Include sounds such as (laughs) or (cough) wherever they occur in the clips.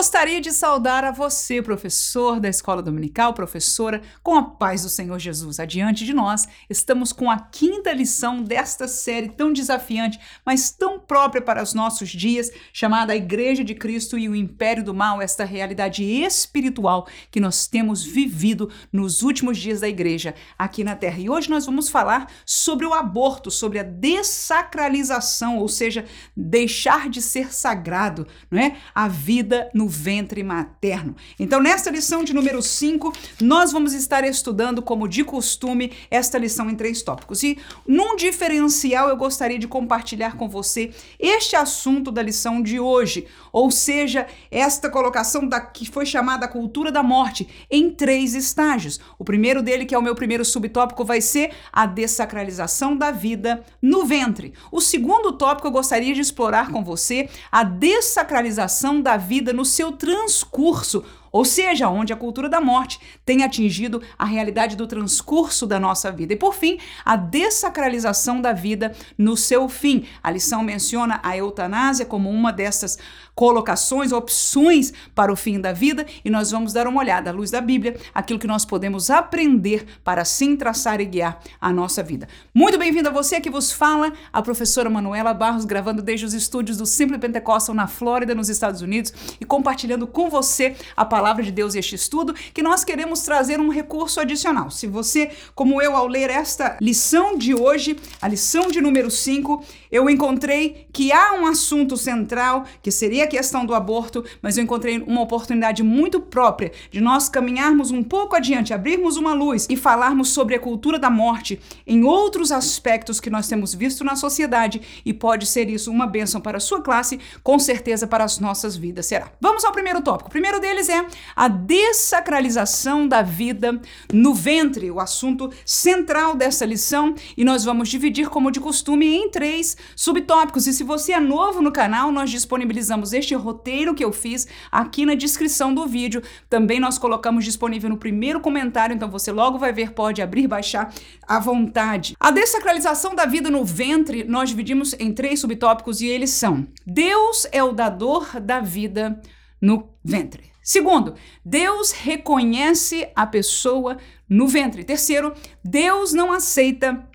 Gostaria de saudar a você, professor da Escola Dominical, professora, com a paz do Senhor Jesus. Adiante de nós, estamos com a quinta lição desta série tão desafiante, mas tão própria para os nossos dias, chamada a Igreja de Cristo e o Império do Mal, esta realidade espiritual que nós temos vivido nos últimos dias da igreja aqui na Terra. E hoje nós vamos falar sobre o aborto, sobre a dessacralização, ou seja, deixar de ser sagrado, não é? A vida no ventre materno. Então, nesta lição de número 5, nós vamos estar estudando, como de costume, esta lição em três tópicos. E num diferencial, eu gostaria de compartilhar com você este assunto da lição de hoje, ou seja, esta colocação da que foi chamada cultura da morte em três estágios. O primeiro dele, que é o meu primeiro subtópico, vai ser a dessacralização da vida no ventre. O segundo tópico eu gostaria de explorar com você a dessacralização da vida no seu transcurso, ou seja, onde a cultura da morte tem atingido a realidade do transcurso da nossa vida. E por fim, a dessacralização da vida no seu fim. A lição menciona a eutanásia como uma dessas colocações, opções para o fim da vida, e nós vamos dar uma olhada à luz da Bíblia, aquilo que nós podemos aprender para assim traçar e guiar a nossa vida. Muito bem-vindo a você que vos fala, a professora Manuela Barros, gravando desde os estúdios do Simple Pentecostal na Flórida, nos Estados Unidos, e compartilhando com você a palavra de Deus e este estudo, que nós queremos trazer um recurso adicional. Se você, como eu, ao ler esta lição de hoje, a lição de número 5, eu encontrei que há um assunto central que seria questão do aborto, mas eu encontrei uma oportunidade muito própria de nós caminharmos um pouco adiante, abrirmos uma luz e falarmos sobre a cultura da morte em outros aspectos que nós temos visto na sociedade e pode ser isso uma bênção para a sua classe, com certeza para as nossas vidas será. Vamos ao primeiro tópico. O primeiro deles é a dessacralização da vida no ventre, o assunto central dessa lição, e nós vamos dividir, como de costume, em três subtópicos. E se você é novo no canal, nós disponibilizamos este roteiro que eu fiz aqui na descrição do vídeo. Também nós colocamos disponível no primeiro comentário, então você logo vai ver, pode abrir, baixar à vontade. A dessacralização da vida no ventre, nós dividimos em três subtópicos e eles são: Deus é o dador da vida no ventre. Segundo, Deus reconhece a pessoa no ventre. Terceiro, Deus não aceita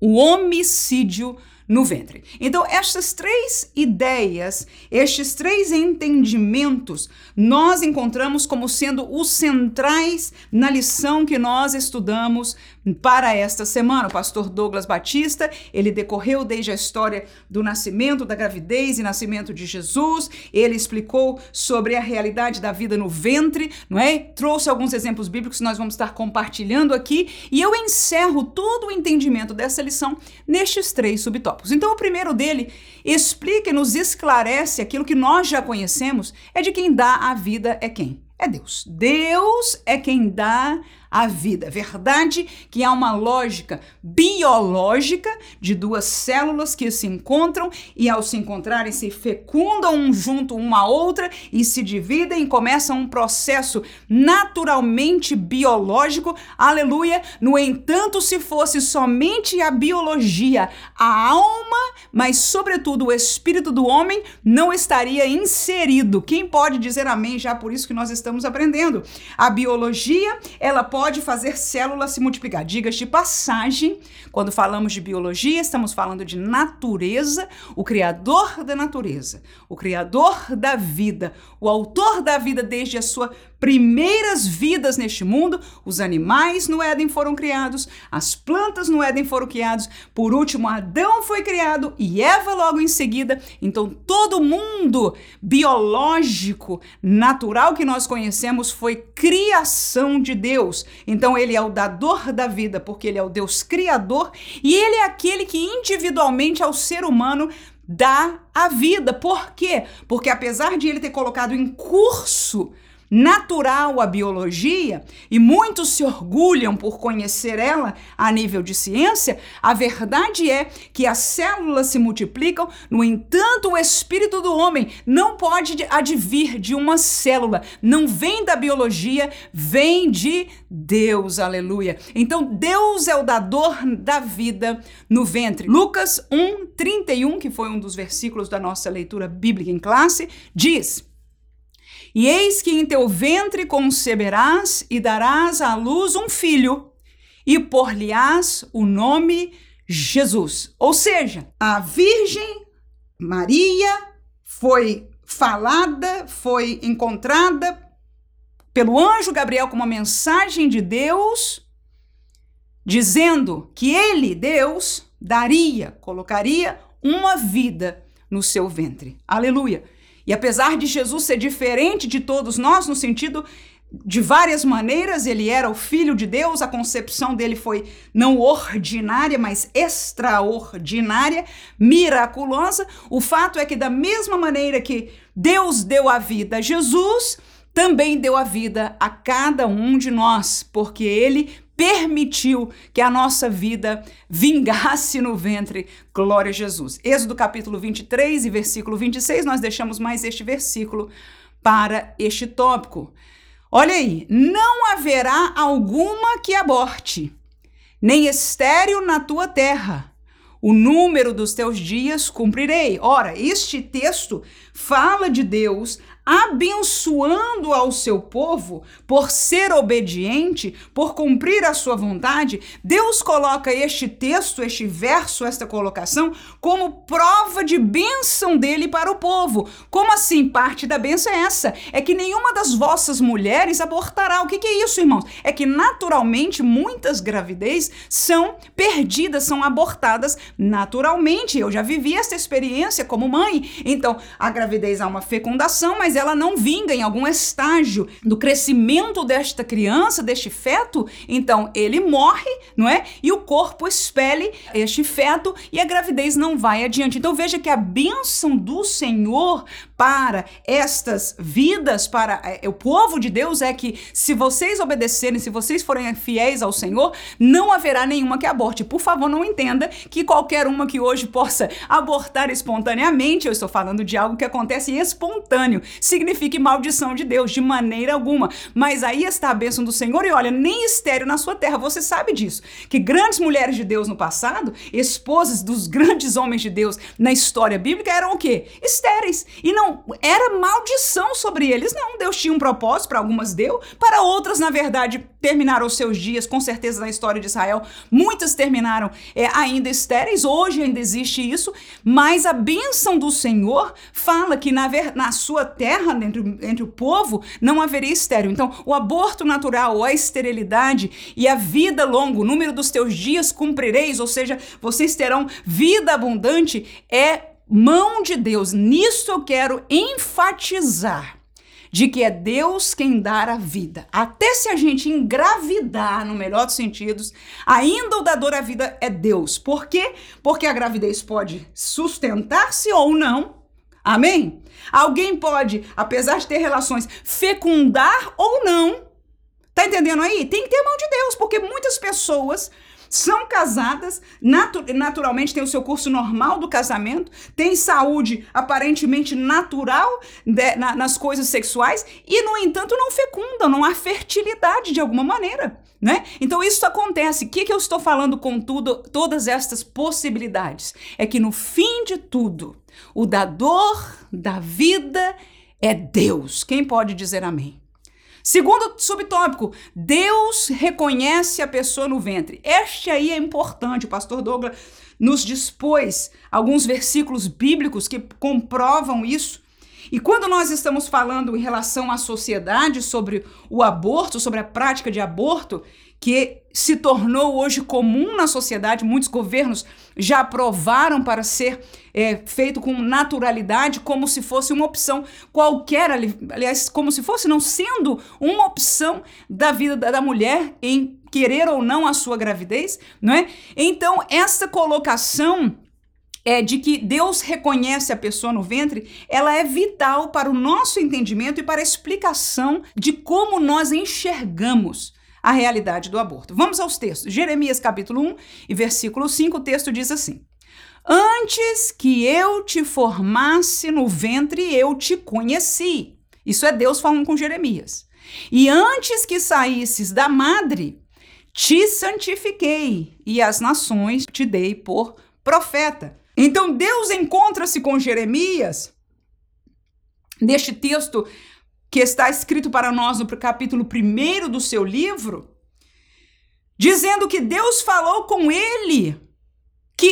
o homicídio no ventre. Então, estas três ideias, estes três entendimentos, nós encontramos como sendo os centrais na lição que nós estudamos para esta semana. O pastor Douglas Batista, ele decorreu desde a história do nascimento, da gravidez e nascimento de Jesus. Ele explicou sobre a realidade da vida no ventre, não é? Trouxe alguns exemplos bíblicos que nós vamos estar compartilhando aqui, e eu encerro todo o entendimento dessa lição nestes três subtópicos. Então, o primeiro dele explica e nos esclarece aquilo que nós já conhecemos, é de quem dá a vida é quem? É Deus. Deus é quem dá a vida. Verdade que há uma lógica biológica de duas células que se encontram e ao se encontrarem se fecundam um junto uma outra e se dividem e começam um processo naturalmente biológico. Aleluia. No entanto, se fosse somente a biologia, a alma, mas sobretudo o espírito do homem não estaria inserido. Quem pode dizer amém já por isso que nós estamos aprendendo? A biologia, ela pode pode fazer células se multiplicar. Digas de passagem, quando falamos de biologia, estamos falando de natureza, o criador da natureza, o criador da vida, o autor da vida desde a sua primeiras vidas neste mundo, os animais no Éden foram criados, as plantas no Éden foram criados, por último Adão foi criado e Eva logo em seguida. Então todo mundo biológico, natural que nós conhecemos foi criação de Deus. Então ele é o dador da vida, porque ele é o Deus criador e ele é aquele que individualmente ao ser humano dá a vida. Por quê? Porque apesar de ele ter colocado em curso natural à biologia e muitos se orgulham por conhecer ela a nível de ciência, a verdade é que as células se multiplicam, no entanto, o espírito do homem não pode advir de uma célula, não vem da biologia, vem de Deus, aleluia. Então, Deus é o dador da vida no ventre. Lucas 1, 31, que foi um dos versículos da nossa leitura bíblica em classe, diz. E eis que em teu ventre conceberás e darás à luz um filho, e por-lhe-ás o nome Jesus. Ou seja, a Virgem Maria foi falada, foi encontrada pelo anjo Gabriel como uma mensagem de Deus, dizendo que ele, Deus, daria, colocaria uma vida no seu ventre. Aleluia. E apesar de Jesus ser diferente de todos nós, no sentido de várias maneiras, ele era o filho de Deus, a concepção dele foi não ordinária, mas extraordinária, miraculosa. O fato é que, da mesma maneira que Deus deu a vida a Jesus, também deu a vida a cada um de nós, porque ele permitiu que a nossa vida vingasse no ventre. Glória a Jesus. Êxodo capítulo 23 e versículo 26, nós deixamos mais este versículo para este tópico. Olha aí, não haverá alguma que aborte, nem estéreo na tua terra. O número dos teus dias cumprirei. Ora, este texto fala de Deus abençoando ao seu povo por ser obediente, por cumprir a sua vontade, Deus coloca este texto, este verso, esta colocação, como prova de bênção dele para o povo. Como assim? Parte da bênção é essa: é que nenhuma das vossas mulheres abortará. O que, que é isso, irmãos? É que naturalmente muitas gravidez são perdidas, são abortadas naturalmente. Eu já vivi essa experiência como mãe. Então, a gravidez há uma fecundação, mas ela não vinga em algum estágio do crescimento desta criança, deste feto, então ele morre, não é? E o corpo expele este feto e a gravidez não vai adiante. Então veja que a bênção do Senhor para estas vidas, para é, o povo de Deus é que se vocês obedecerem, se vocês forem fiéis ao Senhor, não haverá nenhuma que aborte. Por favor, não entenda que qualquer uma que hoje possa abortar espontaneamente, eu estou falando de algo que acontece espontâneo, signifique maldição de Deus, de maneira alguma. Mas aí está a bênção do Senhor e olha, nem estéreo na sua terra, você sabe disso. Que grandes mulheres de Deus no passado, esposas dos grandes homens de Deus na história bíblica, eram o quê? Estéreis. E não era maldição sobre eles, não. Deus tinha um propósito, para algumas deu, para outras, na verdade, terminaram os seus dias, com certeza na história de Israel. Muitas terminaram é, ainda estéreis, hoje ainda existe isso, mas a bênção do Senhor fala que na, ver, na sua terra, entre, entre o povo, não haveria estéreo. Então, o aborto natural, a esterilidade e a vida longa, o número dos teus dias cumprireis, ou seja, vocês terão vida abundante, é mão de Deus. Nisso eu quero enfatizar de que é Deus quem dá a vida. Até se a gente engravidar, no melhor dos sentidos, ainda o dador da vida é Deus. Por quê? Porque a gravidez pode sustentar-se ou não. Amém? Alguém pode, apesar de ter relações, fecundar ou não. Tá entendendo aí? Tem que ter mão de Deus, porque muitas pessoas são casadas, natu naturalmente tem o seu curso normal do casamento, tem saúde aparentemente natural de, na, nas coisas sexuais e, no entanto, não fecundam, não há fertilidade de alguma maneira. Né? Então isso acontece. O que, que eu estou falando com tudo, todas estas possibilidades? É que no fim de tudo, o dador da vida é Deus. Quem pode dizer amém? Segundo subtópico, Deus reconhece a pessoa no ventre. Este aí é importante. O pastor Douglas nos dispôs alguns versículos bíblicos que comprovam isso. E quando nós estamos falando em relação à sociedade sobre o aborto, sobre a prática de aborto, que se tornou hoje comum na sociedade, muitos governos já aprovaram para ser é, feito com naturalidade, como se fosse uma opção qualquer, aliás, como se fosse não sendo uma opção da vida da mulher em querer ou não a sua gravidez, não é? Então, essa colocação é, de que Deus reconhece a pessoa no ventre, ela é vital para o nosso entendimento e para a explicação de como nós enxergamos a realidade do aborto. Vamos aos textos. Jeremias capítulo 1 e versículo 5, o texto diz assim: Antes que eu te formasse no ventre, eu te conheci. Isso é Deus falando com Jeremias. E antes que saísses da madre, te santifiquei, e as nações te dei por profeta. Então Deus encontra-se com Jeremias neste texto que está escrito para nós no capítulo 1 do seu livro, dizendo que Deus falou com ele que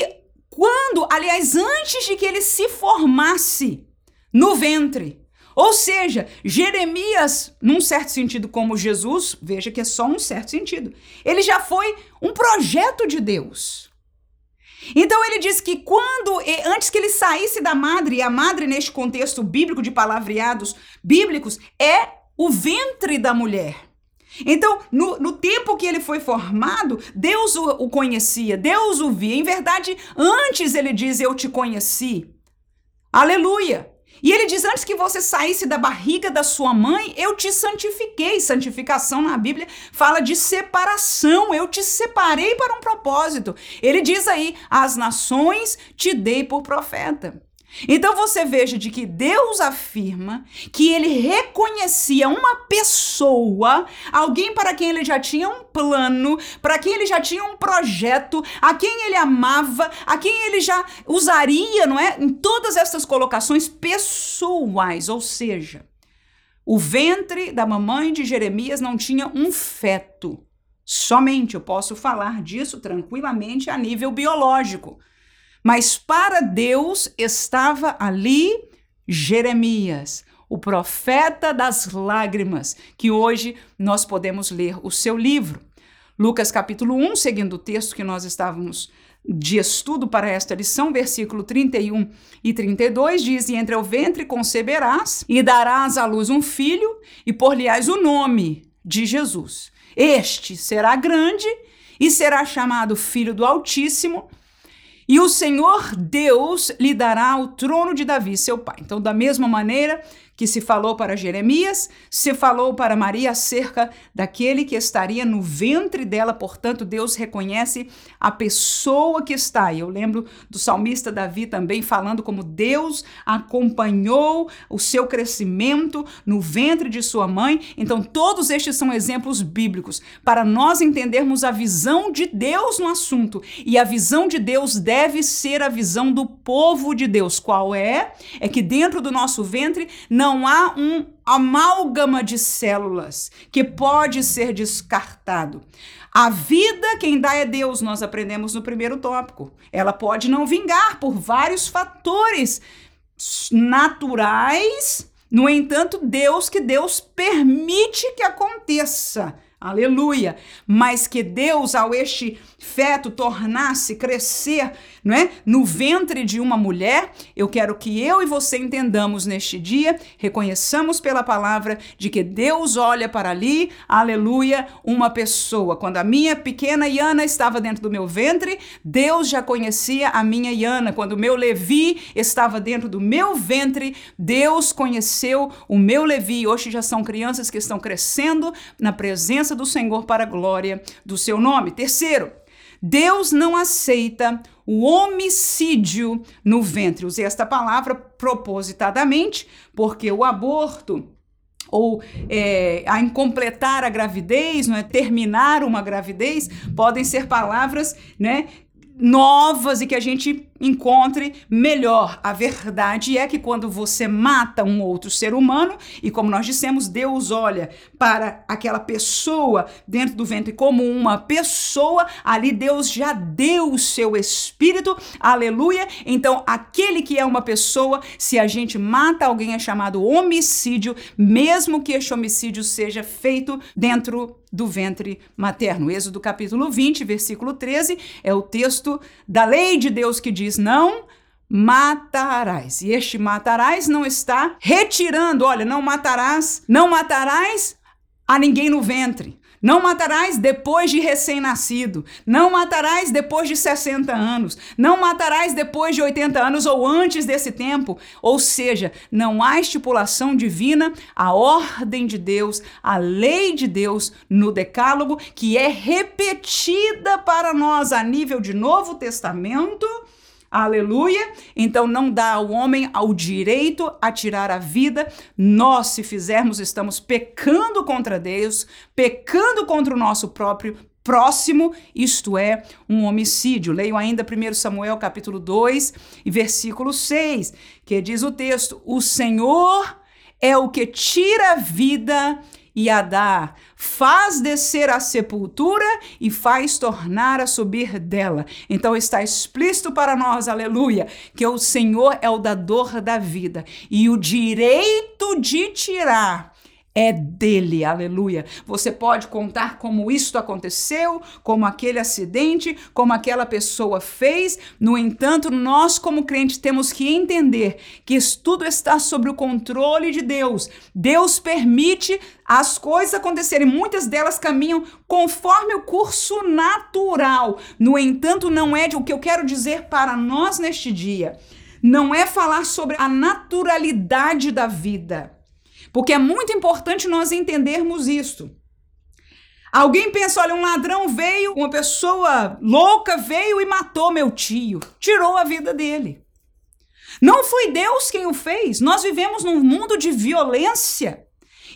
quando, aliás, antes de que ele se formasse no ventre, ou seja, Jeremias, num certo sentido, como Jesus, veja que é só um certo sentido, ele já foi um projeto de Deus. Então ele diz que quando, antes que ele saísse da madre, e a madre neste contexto bíblico de palavreados bíblicos é o ventre da mulher. Então, no, no, tempo que ele foi formado, Deus o, o conhecia, Deus o via. Em verdade, antes ele diz: Eu te conheci. Aleluia. E ele diz: Antes que você saísse da barriga da sua mãe, eu te santifiquei. Santificação na Bíblia fala de separação. Eu te separei para um propósito. Ele diz aí: As nações te dei por profeta. Então você veja de que Deus afirma que ele reconhecia uma pessoa, alguém para quem ele já tinha um plano, para quem ele já tinha um projeto, a quem ele amava, a quem ele já usaria, não é? Em todas essas colocações pessoais, ou seja, o ventre da mamãe de Jeremias não tinha um feto. Somente eu posso falar disso tranquilamente a nível biológico. Mas para Deus estava ali Jeremias, o profeta das lágrimas, que hoje nós podemos ler o seu livro. Lucas capítulo 1, seguindo o texto que nós estávamos de estudo para esta lição, versículo 31 e 32 diz: E entre o ventre conceberás, e darás à luz um filho, e por-lhe-ás o nome de Jesus. Este será grande e será chamado Filho do Altíssimo e o Senhor Deus lhe dará o trono de Davi, seu pai. Então, da mesma maneira que se falou para Jeremias, se falou para Maria acerca daquele que estaria no ventre dela, portanto, Deus reconhece a pessoa que está. E eu lembro do salmista Davi também falando como Deus acompanhou o seu crescimento no ventre de sua mãe. Então, todos estes são exemplos bíblicos para nós entendermos a visão de Deus no assunto. E a visão de Deus deve ser a visão do povo de Deus. Qual é? É que dentro do nosso ventre não há um amálgama de células que pode ser descartado. A vida quem dá é Deus, nós aprendemos no primeiro tópico. Ela pode não vingar por vários fatores naturais, no entanto, Deus que Deus permite que aconteça. Aleluia! Mas que Deus, ao este feto tornar-se crescer, não é? No ventre de uma mulher, eu quero que eu e você entendamos neste dia, reconheçamos pela palavra de que Deus olha para ali, aleluia, uma pessoa. Quando a minha pequena Iana estava dentro do meu ventre, Deus já conhecia a minha Iana. Quando o meu Levi estava dentro do meu ventre, Deus conheceu o meu Levi. Hoje já são crianças que estão crescendo na presença do Senhor para a glória do seu nome. Terceiro, Deus não aceita o homicídio no ventre. Usei esta palavra propositadamente, porque o aborto ou é, a incompletar a gravidez, não é terminar uma gravidez, podem ser palavras, né, novas e que a gente encontre melhor. A verdade é que quando você mata um outro ser humano, e como nós dissemos, Deus olha para aquela pessoa dentro do ventre como uma pessoa, ali Deus já deu o seu espírito, aleluia. Então, aquele que é uma pessoa, se a gente mata alguém, é chamado homicídio, mesmo que este homicídio seja feito dentro do ventre materno. Êxodo capítulo 20, versículo 13, é o texto da lei de Deus que diz: Não matarás. E este matarás não está retirando, olha, não matarás, não matarás a ninguém no ventre. Não matarás depois de recém-nascido. Não matarás depois de 60 anos. Não matarás depois de 80 anos ou antes desse tempo. Ou seja, não há estipulação divina, a ordem de Deus, a lei de Deus no Decálogo, que é repetida para nós a nível de Novo Testamento Aleluia! Então não dá ao homem ao direito a tirar a vida. Nós, se fizermos, estamos pecando contra Deus, pecando contra o nosso próprio próximo, isto é, um homicídio. Leio ainda 1 Samuel capítulo 2 e versículo 6, que diz o texto: O Senhor é o que tira a vida e a dá, faz descer a sepultura e faz tornar a subir dela. Então está explícito para nós, aleluia, que o Senhor é o dador da vida e o direito de tirar é dele, aleluia. Você pode contar como isto aconteceu, como aquele acidente, como aquela pessoa fez. No entanto, nós, como crentes, temos que entender que isso tudo está sob o controle de Deus. Deus permite as coisas acontecerem, muitas delas caminham conforme o curso natural. No entanto, não é de o que eu quero dizer para nós neste dia. Não é falar sobre a naturalidade da vida porque é muito importante nós entendermos isso. Alguém pensa, olha, um ladrão veio, uma pessoa louca veio e matou meu tio, tirou a vida dele. Não foi Deus quem o fez. Nós vivemos num mundo de violência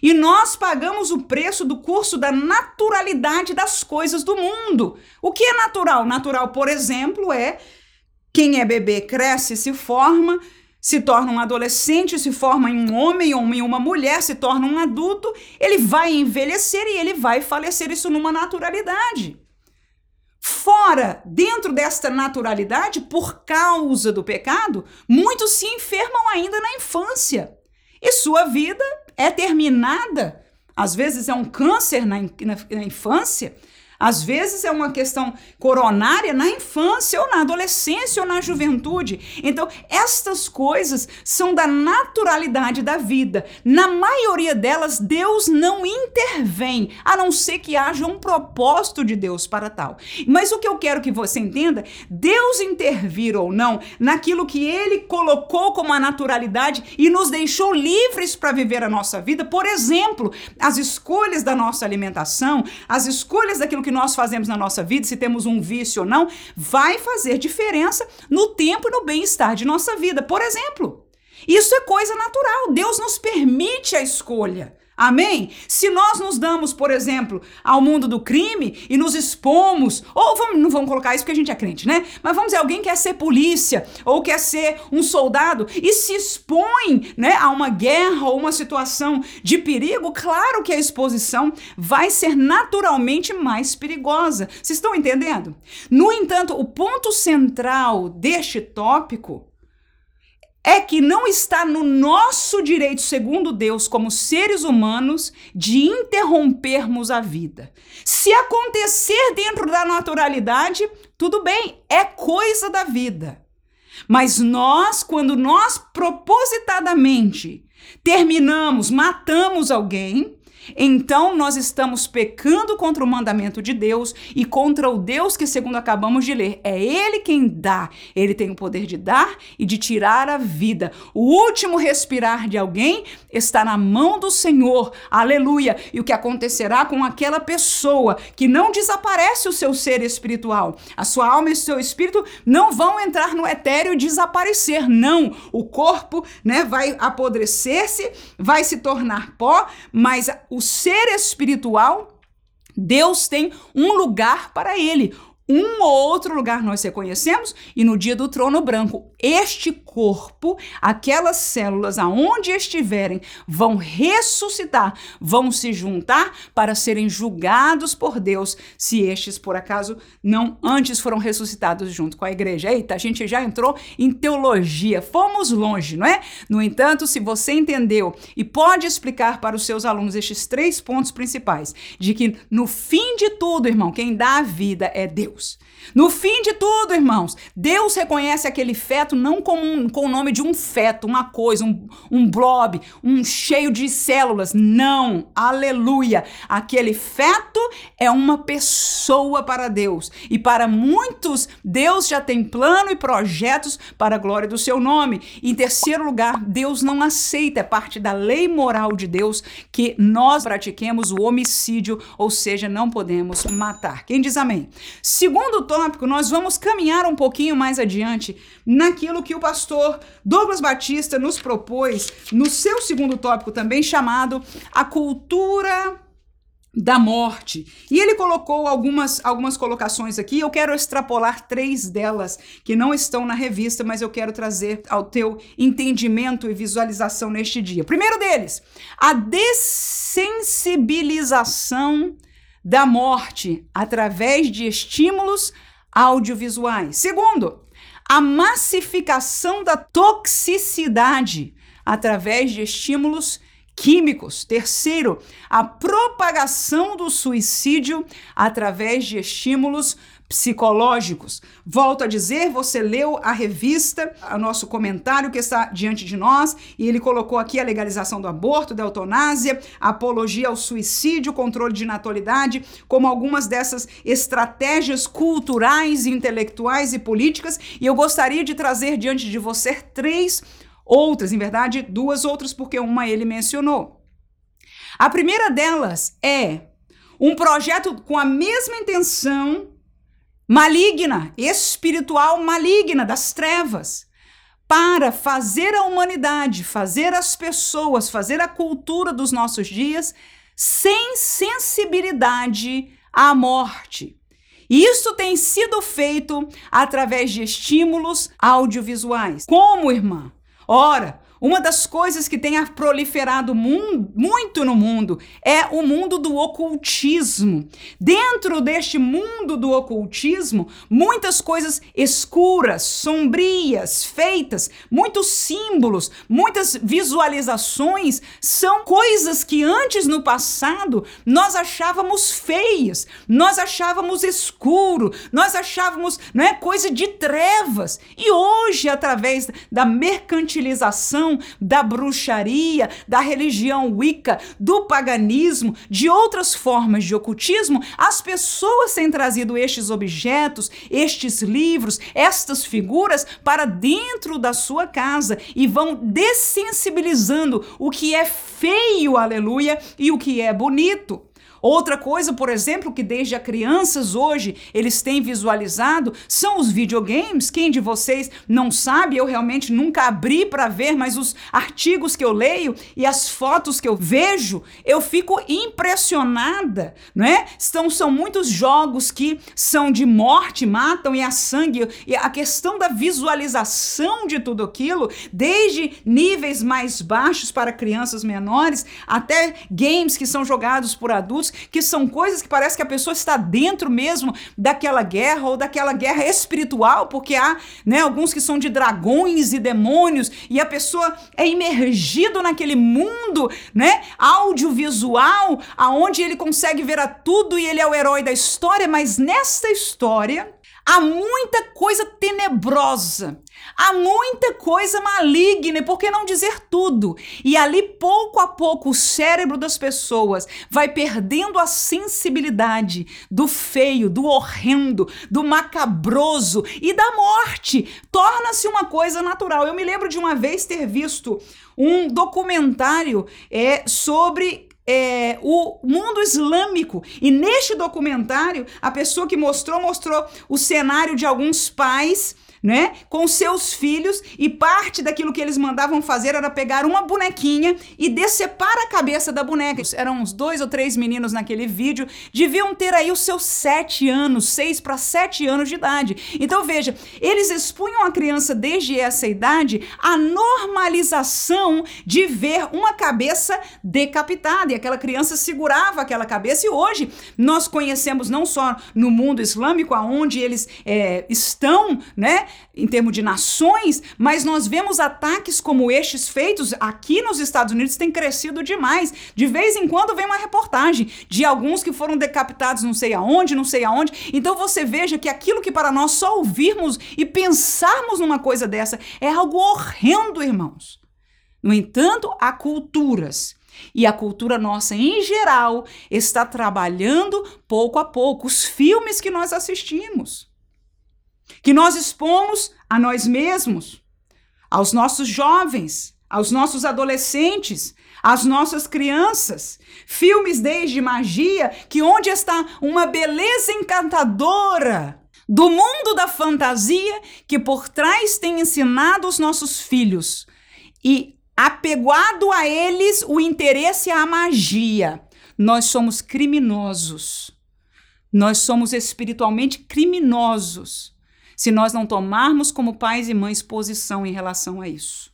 e nós pagamos o preço do curso da naturalidade das coisas do mundo. O que é natural? Natural, por exemplo, é quem é bebê cresce, se forma, se torna um adolescente, se forma em um homem ou em uma mulher, se torna um adulto, ele vai envelhecer e ele vai falecer isso numa naturalidade. Fora, dentro desta naturalidade, por causa do pecado, muitos se enfermam ainda na infância. E sua vida é terminada. Às vezes é um câncer na, na, na infância, às vezes é uma questão coronária na infância, ou na adolescência, ou na juventude. Então, estas coisas são da naturalidade da vida. Na maioria delas, Deus não intervém, a não ser que haja um propósito de Deus para tal. Mas o que eu quero que você entenda, Deus intervir ou não naquilo que ele colocou como a naturalidade e nos deixou livres para viver a nossa vida, por exemplo, as escolhas da nossa alimentação, as escolhas daquilo que nós fazemos na nossa vida, se temos um vício ou não, vai fazer diferença no tempo e no bem-estar de nossa vida. Por exemplo, isso é coisa natural. Deus nos permite a escolha. Amém? Se nós nos damos, por exemplo, ao mundo do crime e nos expomos, ou vamos, não vamos colocar isso porque a gente é crente, né? Mas vamos dizer, alguém quer ser polícia ou quer ser um soldado e se expõe né, a uma guerra ou uma situação de perigo, claro que a exposição vai ser naturalmente mais perigosa. Vocês estão entendendo? No entanto, o ponto central deste tópico é que não está no nosso direito, segundo Deus, como seres humanos, de interrompermos a vida. Se acontecer dentro da naturalidade, tudo bem, é coisa da vida. Mas nós, quando nós propositadamente terminamos, matamos alguém, então nós estamos pecando contra o mandamento de Deus e contra o Deus que, segundo acabamos de ler, é Ele quem dá. Ele tem o poder de dar e de tirar a vida. O último respirar de alguém está na mão do Senhor. Aleluia! E o que acontecerá com aquela pessoa que não desaparece o seu ser espiritual? A sua alma e o seu espírito não vão entrar no etéreo e desaparecer. Não! O corpo, né, vai apodrecer-se, vai se tornar pó, mas o ser espiritual, Deus tem um lugar para ele, um ou outro lugar nós reconhecemos, e no dia do trono branco, este corpo, aquelas células aonde estiverem, vão ressuscitar, vão se juntar para serem julgados por Deus, se estes, por acaso, não antes foram ressuscitados junto com a igreja. Eita, a gente já entrou em teologia, fomos longe, não é? No entanto, se você entendeu e pode explicar para os seus alunos estes três pontos principais, de que no fim de tudo, irmão, quem dá a vida é Deus. No fim de tudo, irmãos, Deus reconhece aquele feto não como um, com o nome de um feto, uma coisa, um, um blob, um cheio de células. Não, aleluia. Aquele feto é uma pessoa para Deus. E para muitos, Deus já tem plano e projetos para a glória do seu nome. Em terceiro lugar, Deus não aceita, é parte da lei moral de Deus que nós pratiquemos o homicídio, ou seja, não podemos matar. Quem diz amém? Segundo tópico, nós vamos caminhar um pouquinho mais adiante naquilo que o pastor Douglas Batista nos propôs no seu segundo tópico também chamado a cultura da morte. E ele colocou algumas, algumas colocações aqui, eu quero extrapolar três delas que não estão na revista, mas eu quero trazer ao teu entendimento e visualização neste dia. Primeiro deles, a dessensibilização da morte através de estímulos audiovisuais. Segundo, a massificação da toxicidade através de estímulos químicos. Terceiro, a propagação do suicídio através de estímulos psicológicos. Volto a dizer, você leu a revista, o nosso comentário que está diante de nós, e ele colocou aqui a legalização do aborto, da eutanásia, apologia ao suicídio, controle de natalidade, como algumas dessas estratégias culturais, intelectuais e políticas, e eu gostaria de trazer diante de você três outras, em verdade, duas outras, porque uma ele mencionou. A primeira delas é um projeto com a mesma intenção maligna, espiritual maligna das trevas, para fazer a humanidade, fazer as pessoas, fazer a cultura dos nossos dias sem sensibilidade à morte. Isso tem sido feito através de estímulos audiovisuais. Como, irmã? Ora, uma das coisas que tem proliferado muito no mundo é o mundo do ocultismo. Dentro deste mundo do ocultismo, muitas coisas escuras, sombrias, feitas, muitos símbolos, muitas visualizações são coisas que antes no passado nós achávamos feias, nós achávamos escuro, nós achávamos, não é, coisa de trevas. E hoje, através da mercantilização da bruxaria, da religião wicca, do paganismo, de outras formas de ocultismo, as pessoas têm trazido estes objetos, estes livros, estas figuras para dentro da sua casa e vão dessensibilizando o que é feio, aleluia, e o que é bonito. Outra coisa, por exemplo, que desde a crianças hoje eles têm visualizado são os videogames. Quem de vocês não sabe, eu realmente nunca abri para ver, mas os artigos que eu leio e as fotos que eu vejo, eu fico impressionada, não é? São, são muitos jogos que são de morte, matam e a sangue, e a questão da visualização de tudo aquilo, desde níveis mais baixos para crianças menores até games que são jogados por adultos que são coisas que parece que a pessoa está dentro mesmo daquela guerra ou daquela guerra espiritual, porque há né, alguns que são de dragões e demônios e a pessoa é imergido naquele mundo né, audiovisual, aonde ele consegue ver a tudo e ele é o herói da história, mas nesta história há muita coisa tenebrosa Há muita coisa maligna, por que não dizer tudo? E ali, pouco a pouco, o cérebro das pessoas vai perdendo a sensibilidade do feio, do horrendo, do macabroso e da morte. Torna-se uma coisa natural. Eu me lembro de uma vez ter visto um documentário é, sobre é, o mundo islâmico. E neste documentário, a pessoa que mostrou, mostrou o cenário de alguns pais né, com seus filhos e parte daquilo que eles mandavam fazer era pegar uma bonequinha e decepar a cabeça da boneca. Eram uns dois ou três meninos naquele vídeo, deviam ter aí os seus sete anos, seis para sete anos de idade. Então veja, eles expunham a criança desde essa idade a normalização de ver uma cabeça decapitada e aquela criança segurava aquela cabeça e hoje nós conhecemos não só no mundo islâmico aonde eles é, estão, né, em termos de nações, mas nós vemos ataques como estes feitos aqui nos Estados Unidos têm crescido demais. De vez em quando vem uma reportagem de alguns que foram decapitados não sei aonde, não sei aonde. Então você veja que aquilo que para nós só ouvirmos e pensarmos numa coisa dessa é algo horrendo, irmãos. No entanto, há culturas e a cultura nossa em geral está trabalhando pouco a pouco os filmes que nós assistimos que nós expomos a nós mesmos, aos nossos jovens, aos nossos adolescentes, às nossas crianças. Filmes desde magia, que onde está uma beleza encantadora do mundo da fantasia que por trás tem ensinado os nossos filhos e apegado a eles o interesse à magia. nós somos criminosos. Nós somos espiritualmente criminosos se nós não tomarmos como pais e mães posição em relação a isso.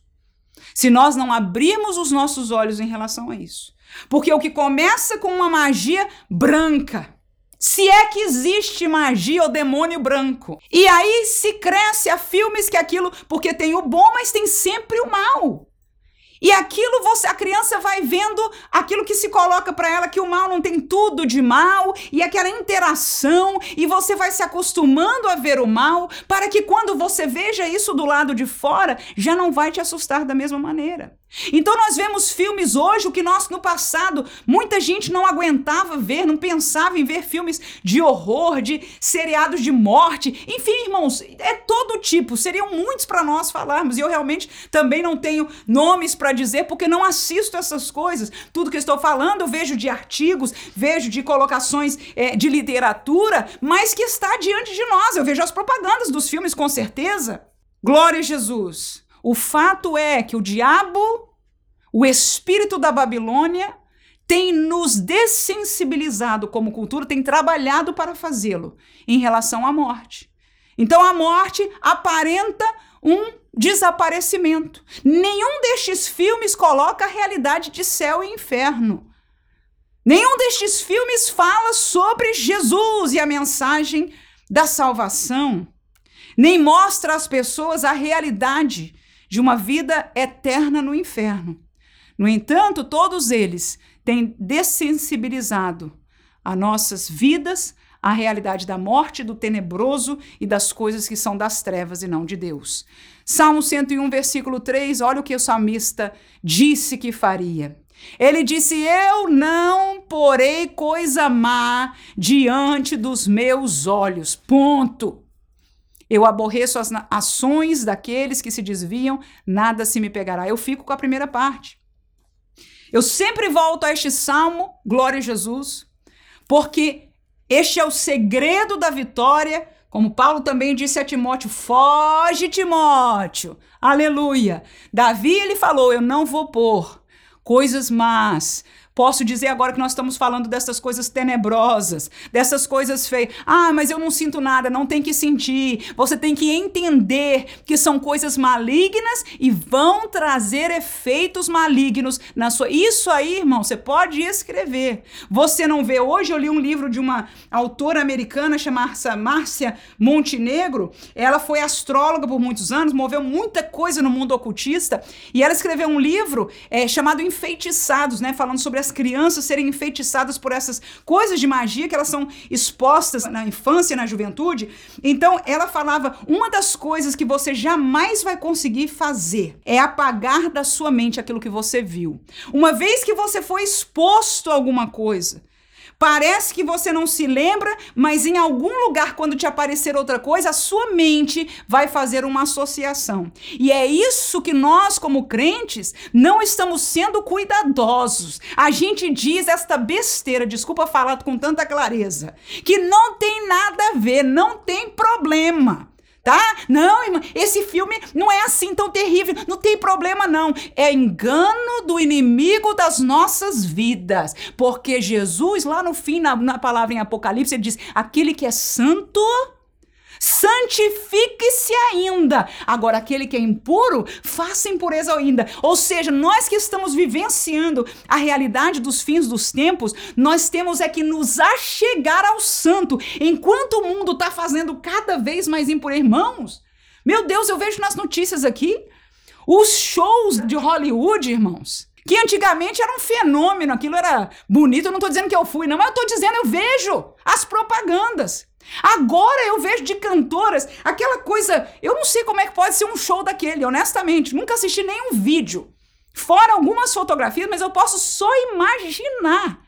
Se nós não abrirmos os nossos olhos em relação a isso. Porque o que começa com uma magia branca, se é que existe magia ou demônio branco. E aí se cresce a filmes que aquilo, porque tem o bom, mas tem sempre o mal. E aquilo você, a criança vai vendo aquilo que se coloca para ela que o mal não tem tudo de mal e aquela interação e você vai se acostumando a ver o mal para que quando você veja isso do lado de fora já não vai te assustar da mesma maneira. Então nós vemos filmes hoje, o que nós no passado, muita gente não aguentava ver, não pensava em ver filmes de horror, de seriados de morte, enfim, irmãos, é todo tipo, seriam muitos para nós falarmos, e eu realmente também não tenho nomes para dizer, porque não assisto essas coisas. Tudo que estou falando eu vejo de artigos, vejo de colocações é, de literatura, mas que está diante de nós, eu vejo as propagandas dos filmes com certeza. Glória a Jesus! O fato é que o diabo, o espírito da Babilônia, tem nos dessensibilizado como cultura, tem trabalhado para fazê-lo em relação à morte. Então a morte aparenta um desaparecimento. Nenhum destes filmes coloca a realidade de céu e inferno. Nenhum destes filmes fala sobre Jesus e a mensagem da salvação, nem mostra às pessoas a realidade de uma vida eterna no inferno. No entanto, todos eles têm dessensibilizado as nossas vidas à realidade da morte, do tenebroso e das coisas que são das trevas e não de Deus. Salmo 101, versículo 3, olha o que o salmista disse que faria. Ele disse: Eu não porei coisa má diante dos meus olhos. Ponto. Eu aborreço as ações daqueles que se desviam, nada se me pegará. Eu fico com a primeira parte. Eu sempre volto a este salmo, glória a Jesus, porque este é o segredo da vitória, como Paulo também disse a Timóteo: foge, Timóteo, aleluia. Davi ele falou: Eu não vou pôr coisas más Posso dizer agora que nós estamos falando dessas coisas tenebrosas, dessas coisas feias. Ah, mas eu não sinto nada, não tem que sentir. Você tem que entender que são coisas malignas e vão trazer efeitos malignos na sua. Isso aí, irmão, você pode escrever. Você não vê hoje eu li um livro de uma autora americana chamada Márcia Montenegro. Ela foi astróloga por muitos anos, moveu muita coisa no mundo ocultista e ela escreveu um livro é, chamado Enfeitiçados, né, falando sobre as crianças serem enfeitiçadas por essas coisas de magia que elas são expostas na infância na juventude. Então, ela falava: uma das coisas que você jamais vai conseguir fazer é apagar da sua mente aquilo que você viu. Uma vez que você foi exposto a alguma coisa, Parece que você não se lembra, mas em algum lugar, quando te aparecer outra coisa, a sua mente vai fazer uma associação. E é isso que nós, como crentes, não estamos sendo cuidadosos. A gente diz esta besteira, desculpa falar com tanta clareza, que não tem nada a ver, não tem problema tá? Não, irmã, esse filme não é assim tão terrível, não tem problema não. É engano do inimigo das nossas vidas, porque Jesus lá no fim, na, na palavra em Apocalipse, ele diz: aquele que é santo santifique-se ainda. Agora, aquele que é impuro, faça impureza ainda. Ou seja, nós que estamos vivenciando a realidade dos fins dos tempos, nós temos é que nos achegar ao santo, enquanto o mundo está fazendo cada vez mais impuro. Irmãos, meu Deus, eu vejo nas notícias aqui os shows de Hollywood, irmãos que antigamente era um fenômeno, aquilo era bonito. Eu não estou dizendo que eu fui, não, mas eu estou dizendo, eu vejo as propagandas. Agora eu vejo de cantoras aquela coisa. Eu não sei como é que pode ser um show daquele, honestamente. Nunca assisti nenhum vídeo. Fora algumas fotografias, mas eu posso só imaginar.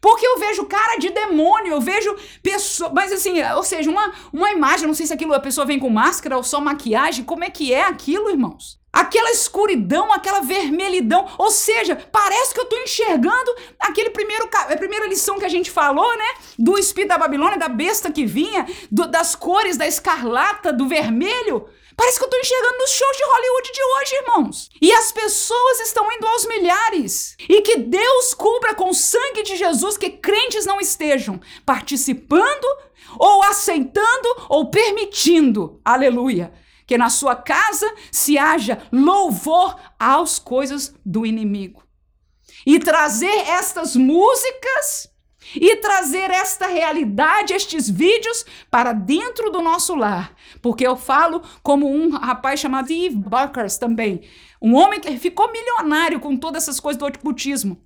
Porque eu vejo cara de demônio, eu vejo pessoa, mas assim, ou seja, uma, uma imagem, não sei se aquilo a pessoa vem com máscara ou só maquiagem, como é que é aquilo, irmãos? Aquela escuridão, aquela vermelhidão, ou seja, parece que eu estou enxergando aquele primeiro a primeira lição que a gente falou, né? Do espírito da Babilônia, da besta que vinha, do, das cores da escarlata, do vermelho. Parece que eu estou enxergando nos shows de Hollywood de hoje, irmãos. E as pessoas estão indo aos milhares. E que Deus cubra com o sangue de Jesus que crentes não estejam participando, ou aceitando, ou permitindo. Aleluia. Que na sua casa se haja louvor às coisas do inimigo. E trazer estas músicas e trazer esta realidade, estes vídeos para dentro do nosso lar. Porque eu falo como um rapaz chamado Steve Buckers também, um homem que ficou milionário com todas essas coisas do ocultismo.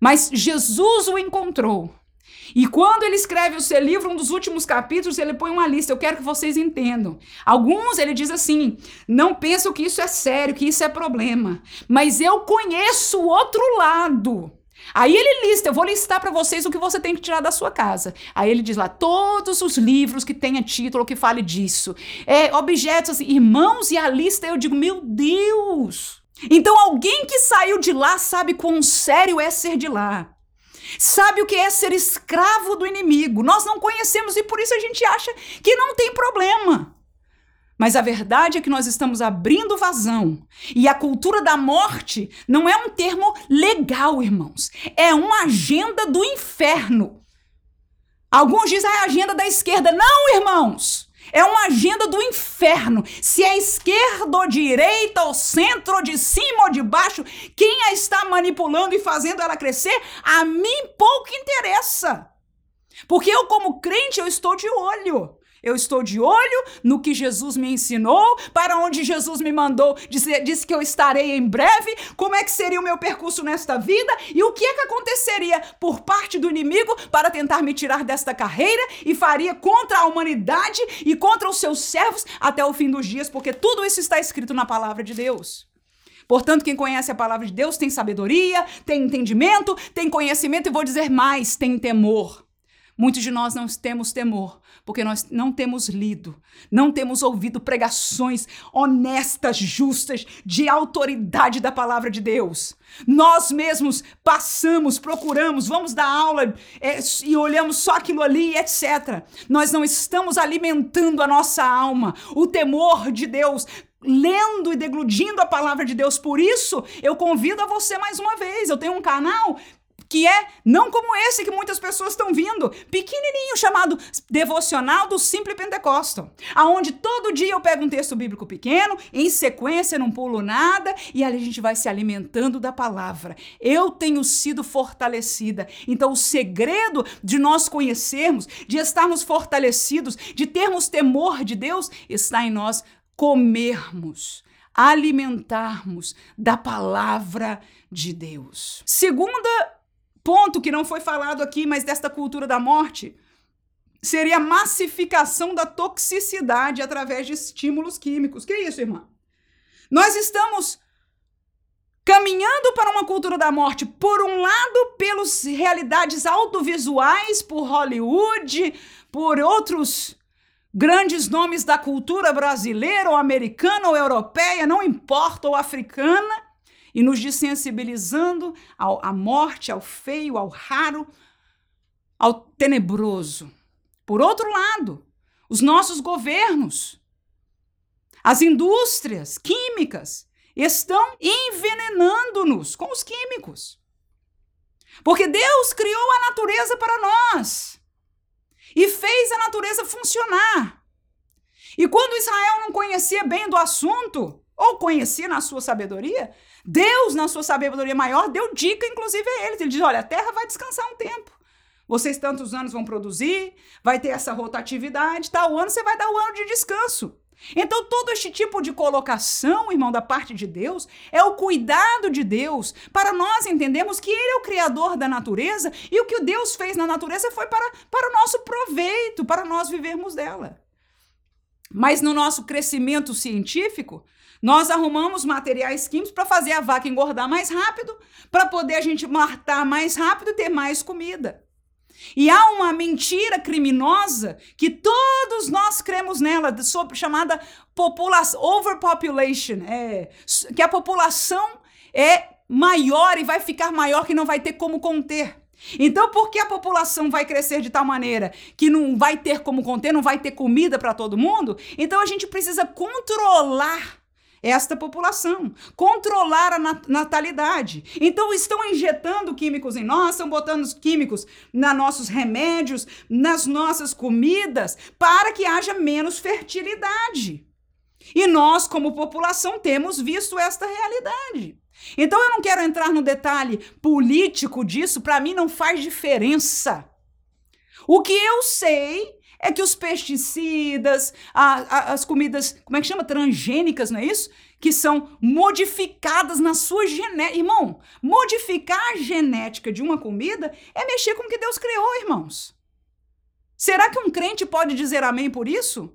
Mas Jesus o encontrou. E quando ele escreve o seu livro, um dos últimos capítulos, ele põe uma lista. Eu quero que vocês entendam. Alguns ele diz assim: não pensam que isso é sério, que isso é problema. Mas eu conheço o outro lado. Aí ele lista, eu vou listar para vocês o que você tem que tirar da sua casa. Aí ele diz lá todos os livros que tenha título que fale disso. É, objetos, assim, irmãos, e a lista eu digo, meu Deus! Então alguém que saiu de lá sabe quão sério é ser de lá. Sabe o que é ser escravo do inimigo. Nós não conhecemos e por isso a gente acha que não tem problema. Mas a verdade é que nós estamos abrindo vazão. E a cultura da morte não é um termo legal, irmãos. É uma agenda do inferno. Alguns dizem ah, é a agenda da esquerda. Não, irmãos! É uma agenda do inferno. Se é esquerda ou direita, ou centro, ou de cima ou de baixo, quem a está manipulando e fazendo ela crescer, a mim pouco interessa. Porque eu, como crente, eu estou de olho. Eu estou de olho no que Jesus me ensinou, para onde Jesus me mandou, disse, disse que eu estarei em breve, como é que seria o meu percurso nesta vida e o que é que aconteceria por parte do inimigo para tentar me tirar desta carreira e faria contra a humanidade e contra os seus servos até o fim dos dias, porque tudo isso está escrito na palavra de Deus. Portanto, quem conhece a palavra de Deus tem sabedoria, tem entendimento, tem conhecimento e vou dizer mais, tem temor. Muitos de nós não temos temor, porque nós não temos lido, não temos ouvido pregações honestas, justas, de autoridade da palavra de Deus. Nós mesmos passamos, procuramos, vamos dar aula é, e olhamos só aquilo ali, etc. Nós não estamos alimentando a nossa alma, o temor de Deus, lendo e degludindo a palavra de Deus. Por isso, eu convido a você mais uma vez. Eu tenho um canal que é não como esse que muitas pessoas estão vindo, pequenininho, chamado Devocional do Simple Pentecostal, aonde todo dia eu pego um texto bíblico pequeno, em sequência, não pulo nada, e ali a gente vai se alimentando da palavra. Eu tenho sido fortalecida. Então, o segredo de nós conhecermos, de estarmos fortalecidos, de termos temor de Deus, está em nós comermos alimentarmos da palavra de Deus. Segunda ponto que não foi falado aqui, mas desta cultura da morte, seria a massificação da toxicidade através de estímulos químicos. Que isso, irmã? Nós estamos caminhando para uma cultura da morte, por um lado, pelas realidades audiovisuais, por Hollywood, por outros grandes nomes da cultura brasileira, ou americana, ou europeia, não importa, ou africana, e nos desensibilizando ao, à morte, ao feio, ao raro, ao tenebroso. Por outro lado, os nossos governos, as indústrias químicas estão envenenando-nos com os químicos. Porque Deus criou a natureza para nós e fez a natureza funcionar. E quando Israel não conhecia bem do assunto, ou conhecia na sua sabedoria, Deus, na sua sabedoria maior, deu dica, inclusive, a eles. Ele diz: olha, a terra vai descansar um tempo. Vocês tantos anos vão produzir, vai ter essa rotatividade, tal ano você vai dar o ano de descanso. Então, todo este tipo de colocação, irmão, da parte de Deus, é o cuidado de Deus para nós entendermos que Ele é o Criador da natureza e o que Deus fez na natureza foi para, para o nosso proveito, para nós vivermos dela. Mas no nosso crescimento científico, nós arrumamos materiais químicos para fazer a vaca engordar mais rápido, para poder a gente matar mais rápido e ter mais comida. E há uma mentira criminosa que todos nós cremos nela, sobre, chamada overpopulation, é, que a população é maior e vai ficar maior que não vai ter como conter. Então, por que a população vai crescer de tal maneira que não vai ter como conter, não vai ter comida para todo mundo? Então, a gente precisa controlar esta população, controlar a natalidade. Então, estão injetando químicos em nós, estão botando químicos nos nossos remédios, nas nossas comidas, para que haja menos fertilidade. E nós, como população, temos visto esta realidade. Então eu não quero entrar no detalhe político disso, para mim não faz diferença. O que eu sei é que os pesticidas, a, a, as comidas, como é que chama? Transgênicas, não é isso? Que são modificadas na sua genética. Irmão, modificar a genética de uma comida é mexer com o que Deus criou, irmãos. Será que um crente pode dizer amém por isso?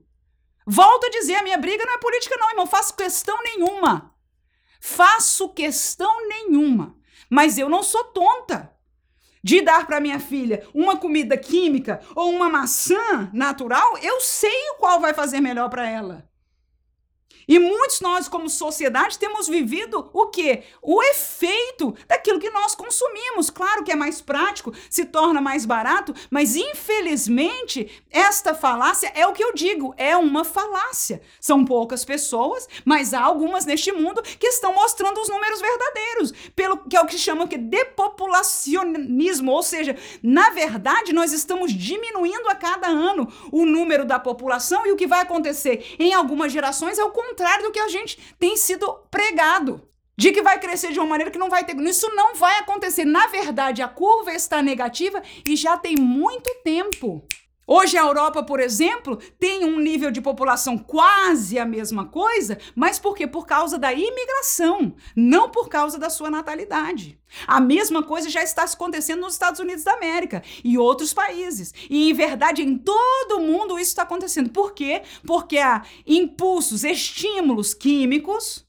Volto a dizer, a minha briga não é política, não, irmão. Faço questão nenhuma. Faço questão nenhuma. Mas eu não sou tonta de dar para minha filha uma comida química ou uma maçã natural. Eu sei qual vai fazer melhor para ela. E muitos nós, como sociedade, temos vivido o quê? O efeito daquilo que nós consumimos. Claro que é mais prático, se torna mais barato, mas infelizmente, esta falácia é o que eu digo, é uma falácia. São poucas pessoas, mas há algumas neste mundo que estão mostrando os números verdadeiros, pelo que é o que chamam de depopulacionismo, ou seja, na verdade, nós estamos diminuindo a cada ano o número da população e o que vai acontecer em algumas gerações é o contrário contrário do que a gente tem sido pregado. De que vai crescer de uma maneira que não vai ter. Isso não vai acontecer. Na verdade, a curva está negativa e já tem muito tempo. Hoje a Europa, por exemplo, tem um nível de população quase a mesma coisa, mas por quê? Por causa da imigração, não por causa da sua natalidade. A mesma coisa já está acontecendo nos Estados Unidos da América e outros países. E, em verdade, em todo o mundo isso está acontecendo. Por quê? Porque há impulsos, estímulos químicos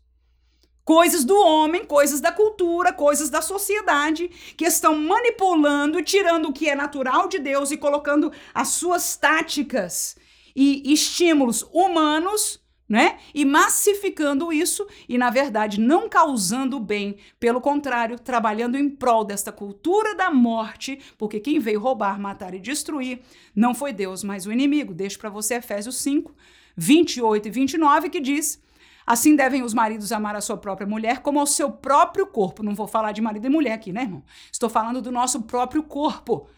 coisas do homem, coisas da cultura, coisas da sociedade que estão manipulando, tirando o que é natural de Deus e colocando as suas táticas e estímulos humanos, né? E massificando isso e na verdade não causando bem, pelo contrário, trabalhando em prol desta cultura da morte, porque quem veio roubar, matar e destruir não foi Deus, mas o inimigo. Deixo para você Efésios 5, 28 e 29 que diz: Assim devem os maridos amar a sua própria mulher como ao seu próprio corpo. Não vou falar de marido e mulher aqui, né, irmão? Estou falando do nosso próprio corpo.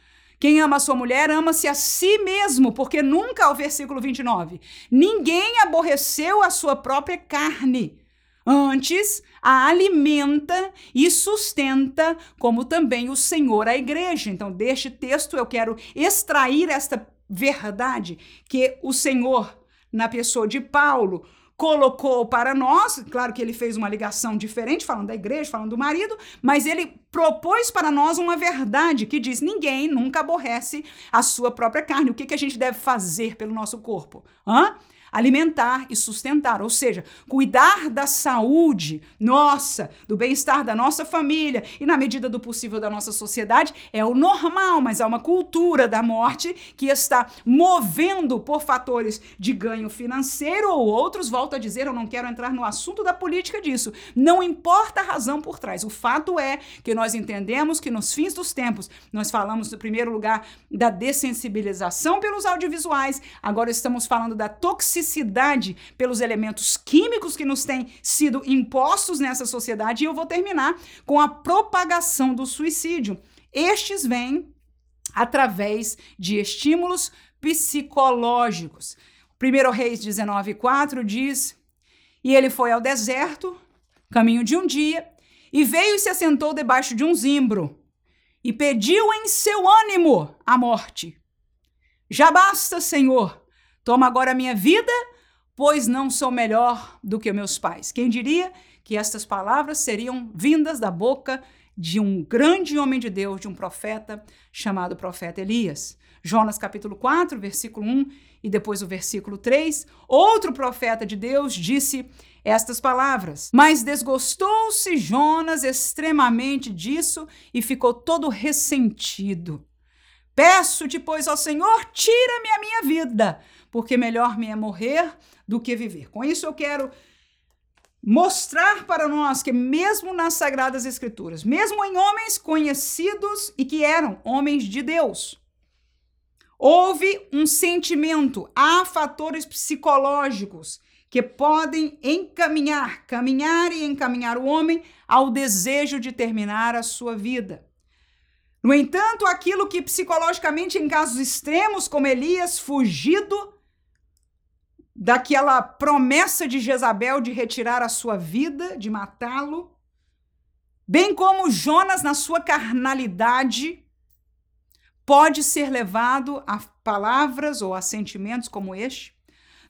Quem ama a sua mulher ama-se a si mesmo, porque nunca, o versículo 29, ninguém aborreceu a sua própria carne. Antes, a alimenta e sustenta, como também o Senhor a igreja. Então, deste texto eu quero extrair esta verdade que o Senhor, na pessoa de Paulo, colocou para nós, claro que ele fez uma ligação diferente, falando da igreja, falando do marido, mas ele propôs para nós uma verdade que diz: ninguém nunca aborrece a sua própria carne. O que, que a gente deve fazer pelo nosso corpo? Hã? Alimentar e sustentar, ou seja, cuidar da saúde nossa, do bem-estar da nossa família e, na medida do possível, da nossa sociedade, é o normal, mas há uma cultura da morte que está movendo por fatores de ganho financeiro ou outros. Volto a dizer, eu não quero entrar no assunto da política disso. Não importa a razão por trás. O fato é que nós entendemos que nos fins dos tempos, nós falamos, no primeiro lugar, da dessensibilização pelos audiovisuais, agora estamos falando da toxicidade toxicidade pelos elementos químicos que nos têm sido impostos nessa sociedade. E eu vou terminar com a propagação do suicídio. Estes vêm através de estímulos psicológicos. 1 Reis 19,4 diz: E ele foi ao deserto, caminho de um dia, e veio e se assentou debaixo de um zimbro, e pediu em seu ânimo a morte. Já basta, Senhor, Toma agora a minha vida, pois não sou melhor do que meus pais. Quem diria que estas palavras seriam vindas da boca de um grande homem de Deus, de um profeta chamado profeta Elias. Jonas capítulo 4, versículo 1 e depois o versículo 3, outro profeta de Deus disse estas palavras: Mas desgostou-se Jonas extremamente disso e ficou todo ressentido. Peço-te, pois, ao Senhor, tira-me a minha vida, porque melhor me é morrer do que viver. Com isso eu quero mostrar para nós que, mesmo nas Sagradas Escrituras, mesmo em homens conhecidos e que eram homens de Deus, houve um sentimento, há fatores psicológicos que podem encaminhar, caminhar e encaminhar o homem ao desejo de terminar a sua vida. No entanto, aquilo que psicologicamente, em casos extremos, como Elias, fugido daquela promessa de Jezabel de retirar a sua vida, de matá-lo, bem como Jonas, na sua carnalidade, pode ser levado a palavras ou a sentimentos como este,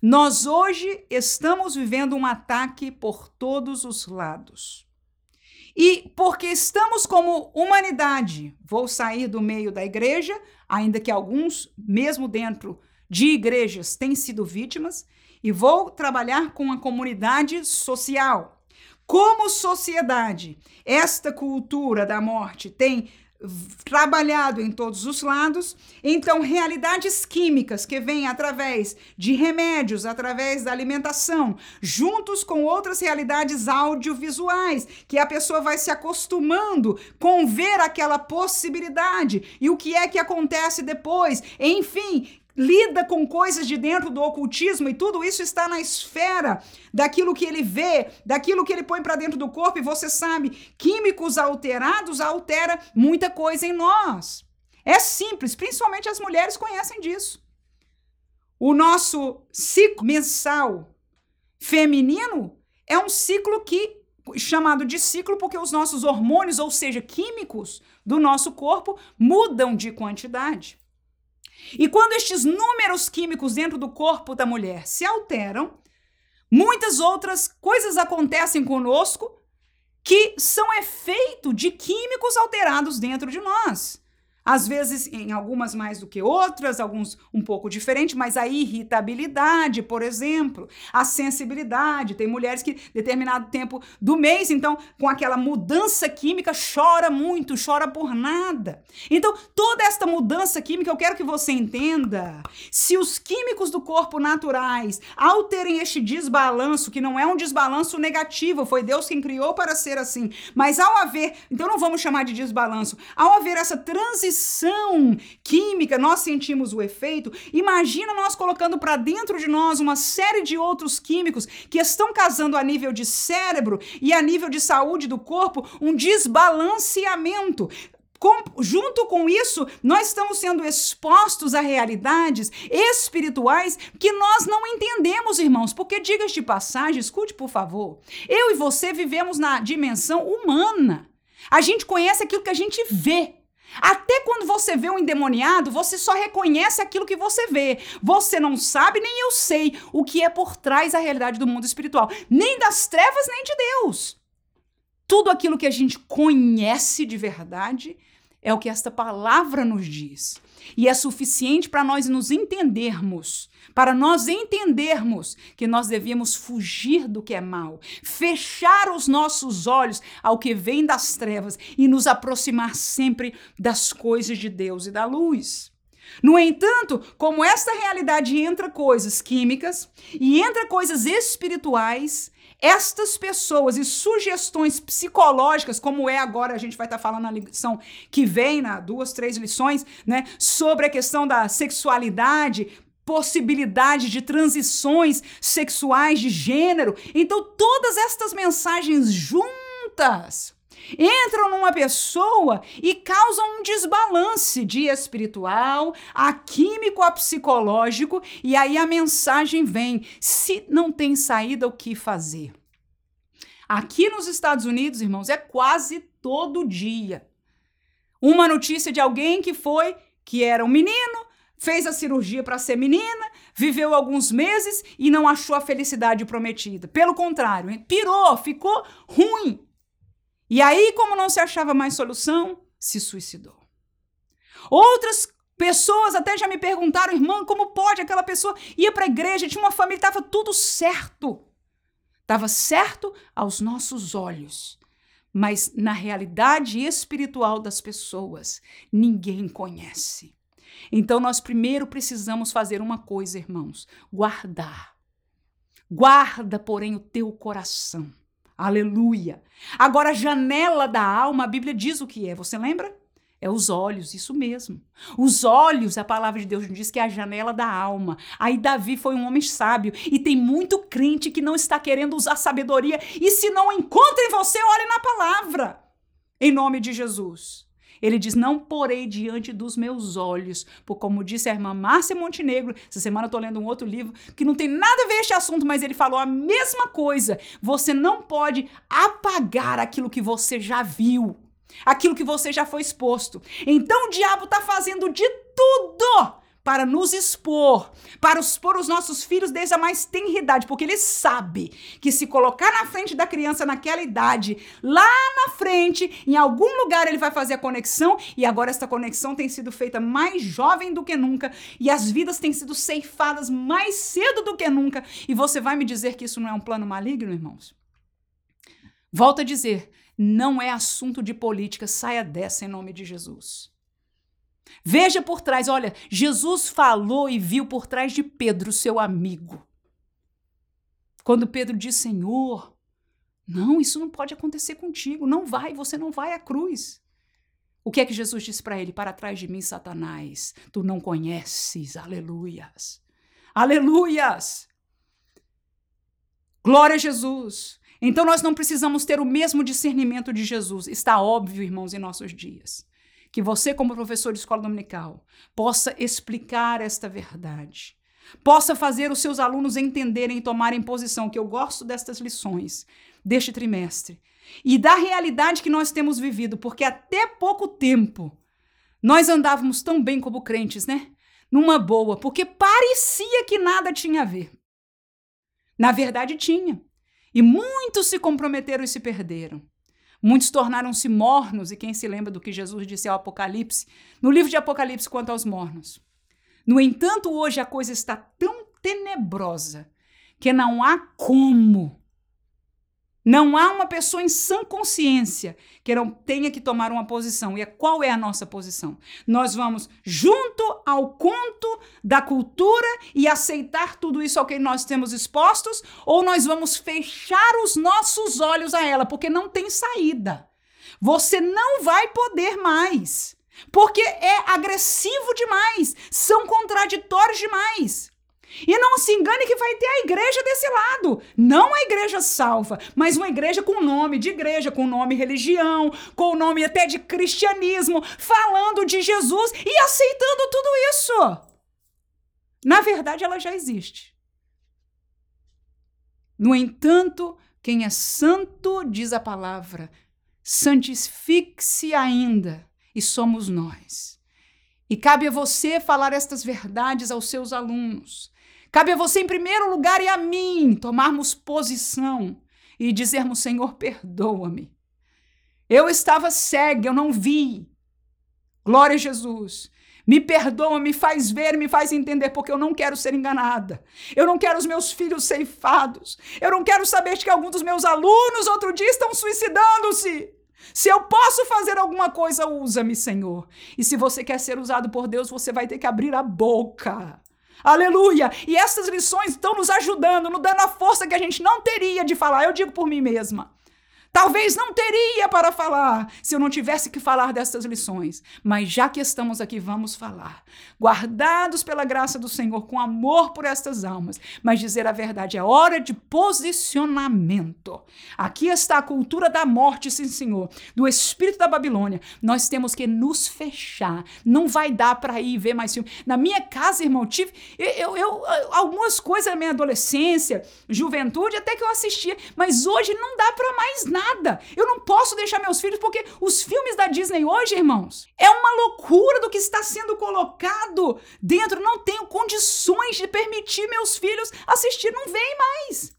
nós hoje estamos vivendo um ataque por todos os lados. E porque estamos como humanidade, vou sair do meio da igreja, ainda que alguns, mesmo dentro de igrejas, têm sido vítimas, e vou trabalhar com a comunidade social. Como sociedade, esta cultura da morte tem trabalhado em todos os lados. Então, realidades químicas que vêm através de remédios, através da alimentação, juntos com outras realidades audiovisuais, que a pessoa vai se acostumando com ver aquela possibilidade e o que é que acontece depois. Enfim, lida com coisas de dentro do ocultismo e tudo isso está na esfera daquilo que ele vê, daquilo que ele põe para dentro do corpo e você sabe, químicos alterados altera muita coisa em nós. É simples, principalmente as mulheres conhecem disso. O nosso ciclo mensal feminino é um ciclo que chamado de ciclo porque os nossos hormônios, ou seja, químicos do nosso corpo, mudam de quantidade. E quando estes números químicos dentro do corpo da mulher se alteram, muitas outras coisas acontecem conosco que são efeito de químicos alterados dentro de nós. Às vezes, em algumas mais do que outras, alguns um pouco diferente, mas a irritabilidade, por exemplo, a sensibilidade. Tem mulheres que, determinado tempo do mês, então, com aquela mudança química, chora muito, chora por nada. Então, toda esta mudança química, eu quero que você entenda. Se os químicos do corpo naturais alterem este desbalanço, que não é um desbalanço negativo, foi Deus quem criou para ser assim, mas ao haver, então não vamos chamar de desbalanço, ao haver essa transição reação química, nós sentimos o efeito. Imagina nós colocando para dentro de nós uma série de outros químicos que estão causando a nível de cérebro e a nível de saúde do corpo um desbalanceamento. Com, junto com isso, nós estamos sendo expostos a realidades espirituais que nós não entendemos, irmãos. Porque, diga de passagem, escute por favor, eu e você vivemos na dimensão humana. A gente conhece aquilo que a gente vê. Até quando você vê um endemoniado, você só reconhece aquilo que você vê. Você não sabe, nem eu sei, o que é por trás da realidade do mundo espiritual, nem das trevas, nem de Deus. Tudo aquilo que a gente conhece de verdade é o que esta palavra nos diz. E é suficiente para nós nos entendermos, para nós entendermos que nós devemos fugir do que é mal, fechar os nossos olhos ao que vem das trevas e nos aproximar sempre das coisas de Deus e da luz. No entanto, como esta realidade entra coisas químicas e entra coisas espirituais, estas pessoas e sugestões psicológicas, como é agora, a gente vai estar tá falando na lição que vem, na duas, três lições, né, sobre a questão da sexualidade, possibilidade de transições sexuais de gênero. Então, todas estas mensagens juntas entram numa pessoa e causam um desbalance de espiritual, a químico, a psicológico, e aí a mensagem vem: se não tem saída, o que fazer? Aqui nos Estados Unidos, irmãos, é quase todo dia. Uma notícia de alguém que foi, que era um menino, fez a cirurgia para ser menina, viveu alguns meses e não achou a felicidade prometida. Pelo contrário, pirou, ficou ruim. E aí, como não se achava mais solução, se suicidou. Outras pessoas até já me perguntaram, irmã, como pode aquela pessoa ia para a igreja, tinha uma família, estava tudo certo. Estava certo aos nossos olhos. Mas na realidade espiritual das pessoas, ninguém conhece. Então nós primeiro precisamos fazer uma coisa, irmãos: guardar Guarda, porém, o teu coração. Aleluia. Agora, a janela da alma, a Bíblia diz o que é, você lembra? É os olhos, isso mesmo. Os olhos, a palavra de Deus diz que é a janela da alma. Aí Davi foi um homem sábio e tem muito crente que não está querendo usar sabedoria e se não encontra em você, olhe na palavra. Em nome de Jesus. Ele diz: Não porei diante dos meus olhos, por como disse a irmã Márcia Montenegro, essa semana eu estou lendo um outro livro que não tem nada a ver este assunto, mas ele falou a mesma coisa. Você não pode apagar aquilo que você já viu, aquilo que você já foi exposto. Então o diabo está fazendo de tudo para nos expor, para expor os nossos filhos desde a mais tenra idade, porque ele sabe que se colocar na frente da criança naquela idade, lá na frente, em algum lugar ele vai fazer a conexão, e agora esta conexão tem sido feita mais jovem do que nunca, e as vidas têm sido ceifadas mais cedo do que nunca, e você vai me dizer que isso não é um plano maligno, irmãos? Volto a dizer, não é assunto de política, saia dessa em nome de Jesus. Veja por trás, olha, Jesus falou e viu por trás de Pedro, seu amigo. Quando Pedro diz: Senhor, não, isso não pode acontecer contigo, não vai, você não vai à cruz. O que é que Jesus disse para ele? Para trás de mim, Satanás, tu não conheces, aleluias, aleluias. Glória a Jesus. Então nós não precisamos ter o mesmo discernimento de Jesus, está óbvio, irmãos, em nossos dias que você, como professor de escola dominical, possa explicar esta verdade, possa fazer os seus alunos entenderem e tomarem posição, que eu gosto destas lições deste trimestre, e da realidade que nós temos vivido, porque até pouco tempo nós andávamos tão bem como crentes, né? Numa boa, porque parecia que nada tinha a ver. Na verdade, tinha. E muitos se comprometeram e se perderam. Muitos tornaram-se mornos, e quem se lembra do que Jesus disse ao Apocalipse, no livro de Apocalipse quanto aos mornos. No entanto, hoje a coisa está tão tenebrosa que não há como não há uma pessoa em sã consciência que não tenha que tomar uma posição. E é qual é a nossa posição? Nós vamos junto ao conto da cultura e aceitar tudo isso ao que nós temos expostos, ou nós vamos fechar os nossos olhos a ela, porque não tem saída. Você não vai poder mais. Porque é agressivo demais, são contraditórios demais. E não se engane que vai ter a igreja desse lado. Não a igreja salva, mas uma igreja com nome de igreja, com nome religião, com nome até de cristianismo, falando de Jesus e aceitando tudo isso. Na verdade, ela já existe. No entanto, quem é santo, diz a palavra, santifique-se ainda, e somos nós. E cabe a você falar estas verdades aos seus alunos. Cabe a você, em primeiro lugar, e a mim, tomarmos posição e dizermos: Senhor, perdoa-me. Eu estava cega, eu não vi. Glória a Jesus. Me perdoa, me faz ver, me faz entender, porque eu não quero ser enganada. Eu não quero os meus filhos ceifados. Eu não quero saber que alguns dos meus alunos outro dia estão suicidando-se. Se eu posso fazer alguma coisa, usa-me, Senhor. E se você quer ser usado por Deus, você vai ter que abrir a boca. Aleluia! E essas lições estão nos ajudando, nos dando a força que a gente não teria de falar. Eu digo por mim mesma. Talvez não teria para falar se eu não tivesse que falar dessas lições, mas já que estamos aqui, vamos falar. Guardados pela graça do Senhor, com amor por estas almas, mas dizer a verdade é hora de posicionamento. Aqui está a cultura da morte, sim, Senhor, do espírito da Babilônia. Nós temos que nos fechar. Não vai dar para ir ver mais filme. Na minha casa, irmão, tive eu, eu, eu algumas coisas na minha adolescência, juventude, até que eu assistia, mas hoje não dá para mais nada nada. Eu não posso deixar meus filhos, porque os filmes da Disney hoje, irmãos, é uma loucura do que está sendo colocado dentro. Não tenho condições de permitir meus filhos assistir, não vem mais.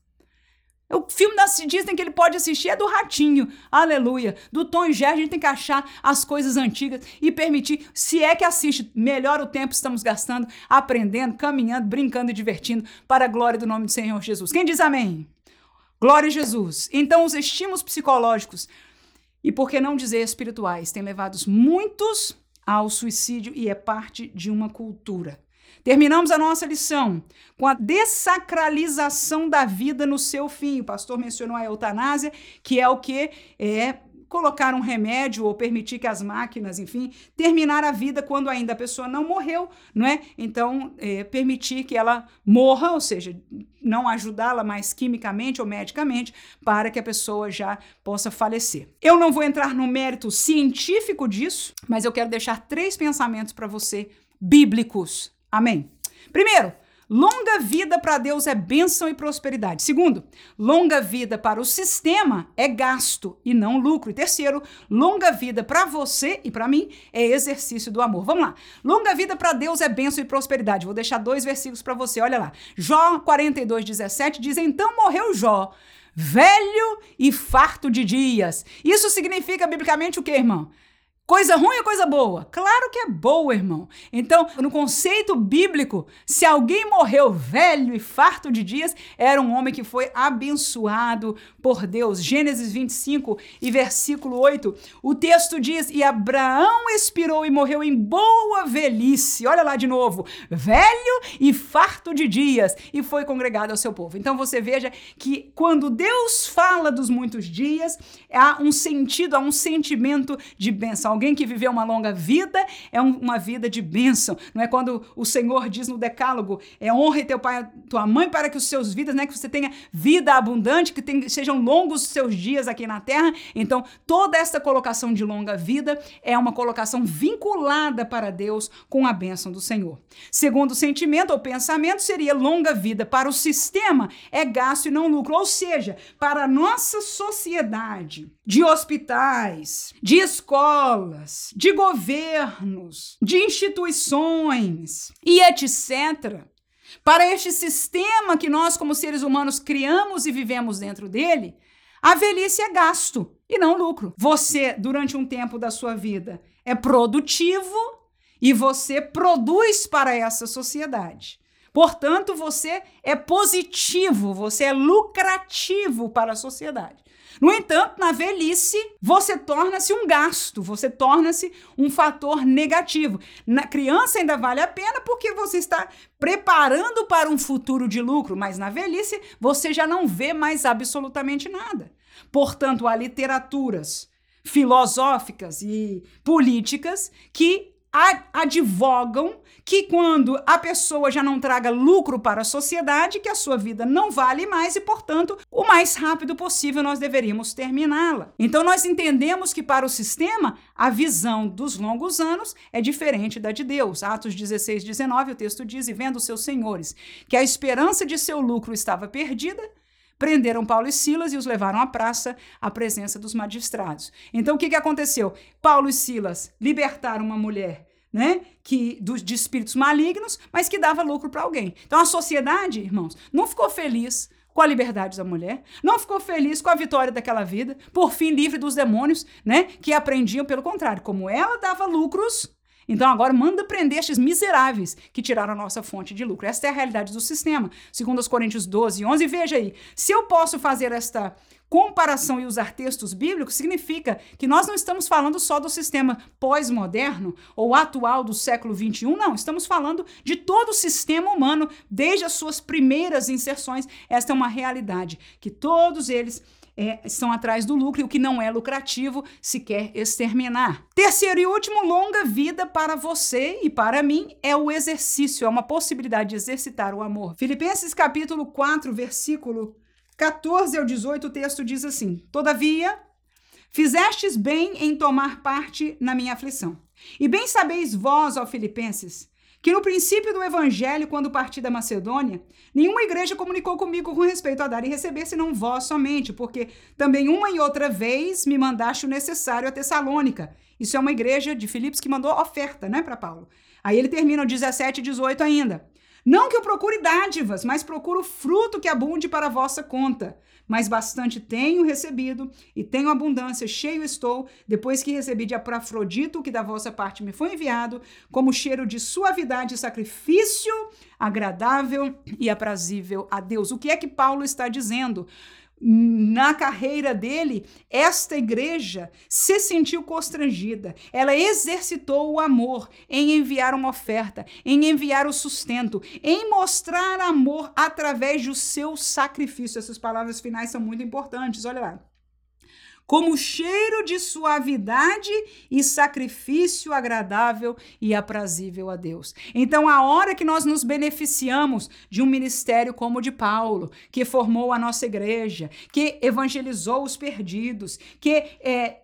O filme da Disney que ele pode assistir é do Ratinho, aleluia. Do Tom e Jerry, a gente tem que achar as coisas antigas e permitir, se é que assiste, melhor o tempo estamos gastando, aprendendo, caminhando, brincando e divertindo, para a glória do nome do Senhor Jesus. Quem diz amém? Glória a Jesus. Então, os estímulos psicológicos e, por que não dizer espirituais, têm levado muitos ao suicídio e é parte de uma cultura. Terminamos a nossa lição com a dessacralização da vida no seu fim. O pastor mencionou a eutanásia, que é o que é colocar um remédio ou permitir que as máquinas, enfim, terminar a vida quando ainda a pessoa não morreu, não é? Então, é, permitir que ela morra, ou seja, não ajudá-la mais quimicamente ou medicamente para que a pessoa já possa falecer. Eu não vou entrar no mérito científico disso, mas eu quero deixar três pensamentos para você bíblicos. Amém. Primeiro, Longa vida para Deus é bênção e prosperidade. Segundo, longa vida para o sistema é gasto e não lucro. E terceiro, longa vida para você e para mim é exercício do amor. Vamos lá. Longa vida para Deus é bênção e prosperidade. Vou deixar dois versículos para você. Olha lá. Jó 42, 17 diz: Então morreu Jó velho e farto de dias. Isso significa biblicamente o que, irmão? Coisa ruim ou coisa boa? Claro que é boa, irmão. Então, no conceito bíblico, se alguém morreu velho e farto de dias, era um homem que foi abençoado por Deus. Gênesis 25 e versículo 8. O texto diz: E Abraão expirou e morreu em boa velhice. Olha lá de novo. Velho e farto de dias. E foi congregado ao seu povo. Então você veja que quando Deus fala dos muitos dias, há um sentido, há um sentimento de bênção Alguém que viveu uma longa vida é um, uma vida de bênção. Não é quando o Senhor diz no Decálogo: é honra teu pai e tua mãe para que os seus vidas, né, que você tenha vida abundante, que tem, sejam longos os seus dias aqui na terra. Então, toda essa colocação de longa vida é uma colocação vinculada para Deus com a bênção do Senhor. Segundo sentimento ou pensamento, seria longa vida para o sistema é gasto e não lucro. Ou seja, para a nossa sociedade de hospitais, de escolas, escolas, de governos, de instituições e etc. Para este sistema que nós, como seres humanos, criamos e vivemos dentro dele, a velhice é gasto e não lucro. Você, durante um tempo da sua vida, é produtivo e você produz para essa sociedade. Portanto, você é positivo, você é lucrativo para a sociedade. No entanto, na velhice, você torna-se um gasto, você torna-se um fator negativo. Na criança ainda vale a pena porque você está preparando para um futuro de lucro, mas na velhice você já não vê mais absolutamente nada. Portanto, há literaturas filosóficas e políticas que advogam que quando a pessoa já não traga lucro para a sociedade, que a sua vida não vale mais e, portanto, o mais rápido possível nós deveríamos terminá-la. Então nós entendemos que para o sistema a visão dos longos anos é diferente da de Deus. Atos 16, 19, o texto diz: "E vendo seus senhores que a esperança de seu lucro estava perdida, prenderam Paulo e Silas e os levaram à praça à presença dos magistrados. Então o que, que aconteceu? Paulo e Silas libertaram uma mulher né, que dos de espíritos malignos, mas que dava lucro para alguém. Então a sociedade, irmãos, não ficou feliz com a liberdade da mulher, não ficou feliz com a vitória daquela vida, por fim livre dos demônios, né, que aprendiam pelo contrário, como ela dava lucros, então agora manda prender estes miseráveis que tiraram a nossa fonte de lucro. Esta é a realidade do sistema. Segundo os Coríntios 12, 11, veja aí, se eu posso fazer esta comparação e usar textos bíblicos, significa que nós não estamos falando só do sistema pós-moderno ou atual do século 21, não, estamos falando de todo o sistema humano, desde as suas primeiras inserções. Esta é uma realidade, que todos eles é, estão atrás do lucro e o que não é lucrativo se quer exterminar. Terceiro e último, longa vida para você e para mim é o exercício, é uma possibilidade de exercitar o amor. Filipenses capítulo 4, versículo 14 ao 18, o texto diz assim: Todavia, fizestes bem em tomar parte na minha aflição. E bem sabeis vós, ó Filipenses, que no princípio do evangelho, quando parti da Macedônia, nenhuma igreja comunicou comigo com respeito a dar e receber, senão vós somente, porque também uma e outra vez me mandaste o necessário a Tessalônica. Isso é uma igreja de Filipos que mandou oferta, né, para Paulo. Aí ele termina o 17 e 18 ainda. Não que eu procure dádivas, mas procuro fruto que abunde para a vossa conta. Mas bastante tenho recebido e tenho abundância, cheio estou, depois que recebi de Aprafrodito, que da vossa parte me foi enviado, como cheiro de suavidade e sacrifício agradável e aprazível a Deus. O que é que Paulo está dizendo? Na carreira dele, esta igreja se sentiu constrangida. Ela exercitou o amor em enviar uma oferta, em enviar o sustento, em mostrar amor através do seu sacrifício. Essas palavras finais são muito importantes. Olha lá como cheiro de suavidade e sacrifício agradável e aprazível a Deus. Então, a hora que nós nos beneficiamos de um ministério como o de Paulo, que formou a nossa igreja, que evangelizou os perdidos, que é,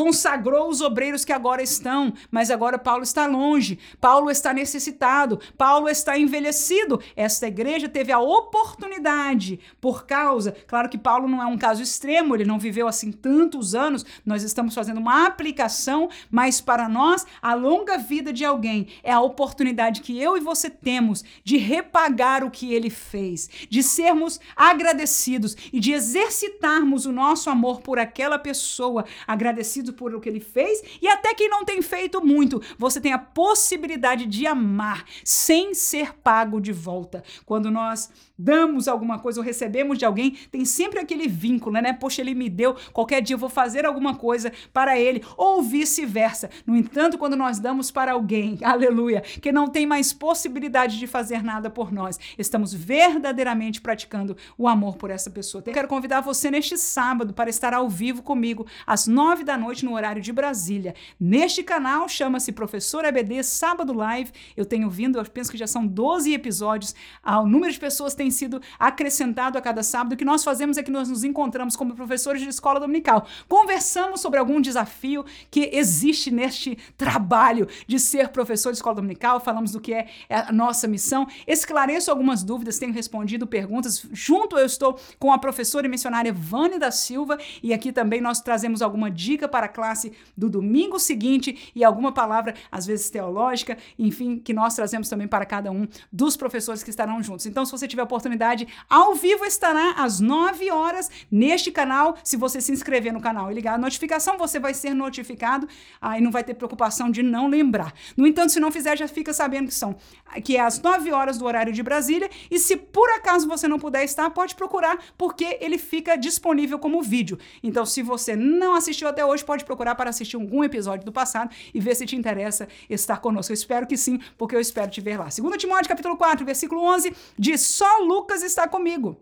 consagrou os obreiros que agora estão, mas agora Paulo está longe, Paulo está necessitado, Paulo está envelhecido. Esta igreja teve a oportunidade, por causa, claro que Paulo não é um caso extremo, ele não viveu assim tantos anos, nós estamos fazendo uma aplicação, mas para nós, a longa vida de alguém é a oportunidade que eu e você temos de repagar o que ele fez, de sermos agradecidos e de exercitarmos o nosso amor por aquela pessoa, agradecidos por o que ele fez e até quem não tem feito muito, você tem a possibilidade de amar sem ser pago de volta. Quando nós damos alguma coisa ou recebemos de alguém, tem sempre aquele vínculo, né? Poxa, ele me deu, qualquer dia eu vou fazer alguma coisa para ele, ou vice-versa. No entanto, quando nós damos para alguém, (laughs) aleluia, que não tem mais possibilidade de fazer nada por nós, estamos verdadeiramente praticando o amor por essa pessoa. Eu quero convidar você neste sábado para estar ao vivo comigo, às nove da noite, no horário de Brasília. Neste canal, chama-se Professor EBD Sábado Live. Eu tenho vindo, eu penso que já são 12 episódios. Ah, o número de pessoas tem sido acrescentado a cada sábado. O que nós fazemos é que nós nos encontramos como professores de escola dominical. Conversamos sobre algum desafio que existe neste trabalho de ser professor de escola dominical. Falamos do que é a nossa missão. Esclareço algumas dúvidas, tenho respondido perguntas. Junto eu estou com a professora e missionária Vânia da Silva e aqui também nós trazemos alguma dica para a classe do domingo seguinte e alguma palavra, às vezes teológica, enfim, que nós trazemos também para cada um dos professores que estarão juntos. Então, se você tiver oportunidade, ao vivo estará às 9 horas neste canal. Se você se inscrever no canal e ligar a notificação, você vai ser notificado, aí não vai ter preocupação de não lembrar. No entanto, se não fizer, já fica sabendo que são que é às 9 horas do horário de Brasília, e se por acaso você não puder estar, pode procurar, porque ele fica disponível como vídeo. Então, se você não assistiu até hoje, pode procurar para assistir algum episódio do passado e ver se te interessa estar conosco. Eu espero que sim, porque eu espero te ver lá. 2 Timóteo capítulo 4, versículo 11, diz: Só Lucas está comigo.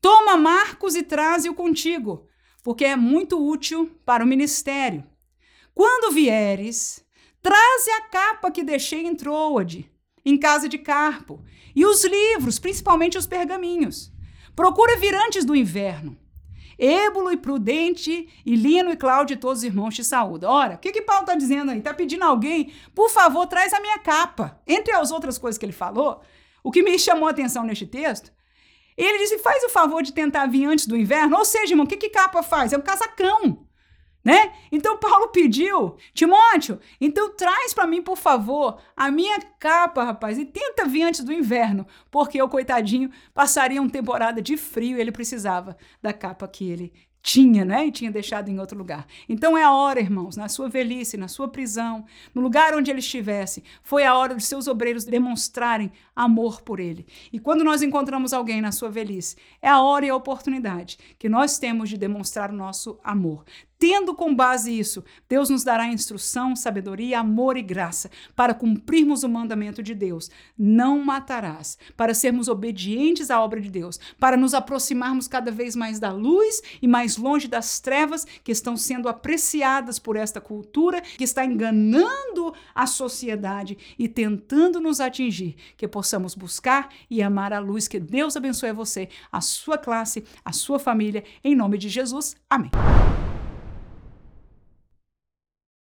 Toma Marcos e traze-o contigo, porque é muito útil para o ministério. Quando vieres, traze a capa que deixei em Troade, em casa de Carpo, e os livros, principalmente os pergaminhos. Procura vir antes do inverno Êbulo e Prudente, e Lino e Cláudio e todos os irmãos te saúdam. Ora, o que, que Paulo está dizendo aí? Está pedindo alguém, por favor, traz a minha capa. Entre as outras coisas que ele falou, o que me chamou a atenção neste texto, ele disse: faz o favor de tentar vir antes do inverno. Ou seja, irmão, o que, que capa faz? É um casacão né? Então Paulo pediu, Timóteo, então traz para mim, por favor, a minha capa, rapaz, e tenta vir antes do inverno, porque o coitadinho passaria uma temporada de frio e ele precisava da capa que ele tinha, né? E tinha deixado em outro lugar. Então é a hora, irmãos, na sua velhice, na sua prisão, no lugar onde ele estivesse, foi a hora dos seus obreiros demonstrarem amor por ele. E quando nós encontramos alguém na sua velhice, é a hora e a oportunidade que nós temos de demonstrar o nosso amor. Tendo com base isso, Deus nos dará instrução, sabedoria, amor e graça para cumprirmos o mandamento de Deus. Não matarás, para sermos obedientes à obra de Deus, para nos aproximarmos cada vez mais da luz e mais longe das trevas que estão sendo apreciadas por esta cultura que está enganando a sociedade e tentando nos atingir. Que possamos buscar e amar a luz. Que Deus abençoe você, a sua classe, a sua família. Em nome de Jesus. Amém.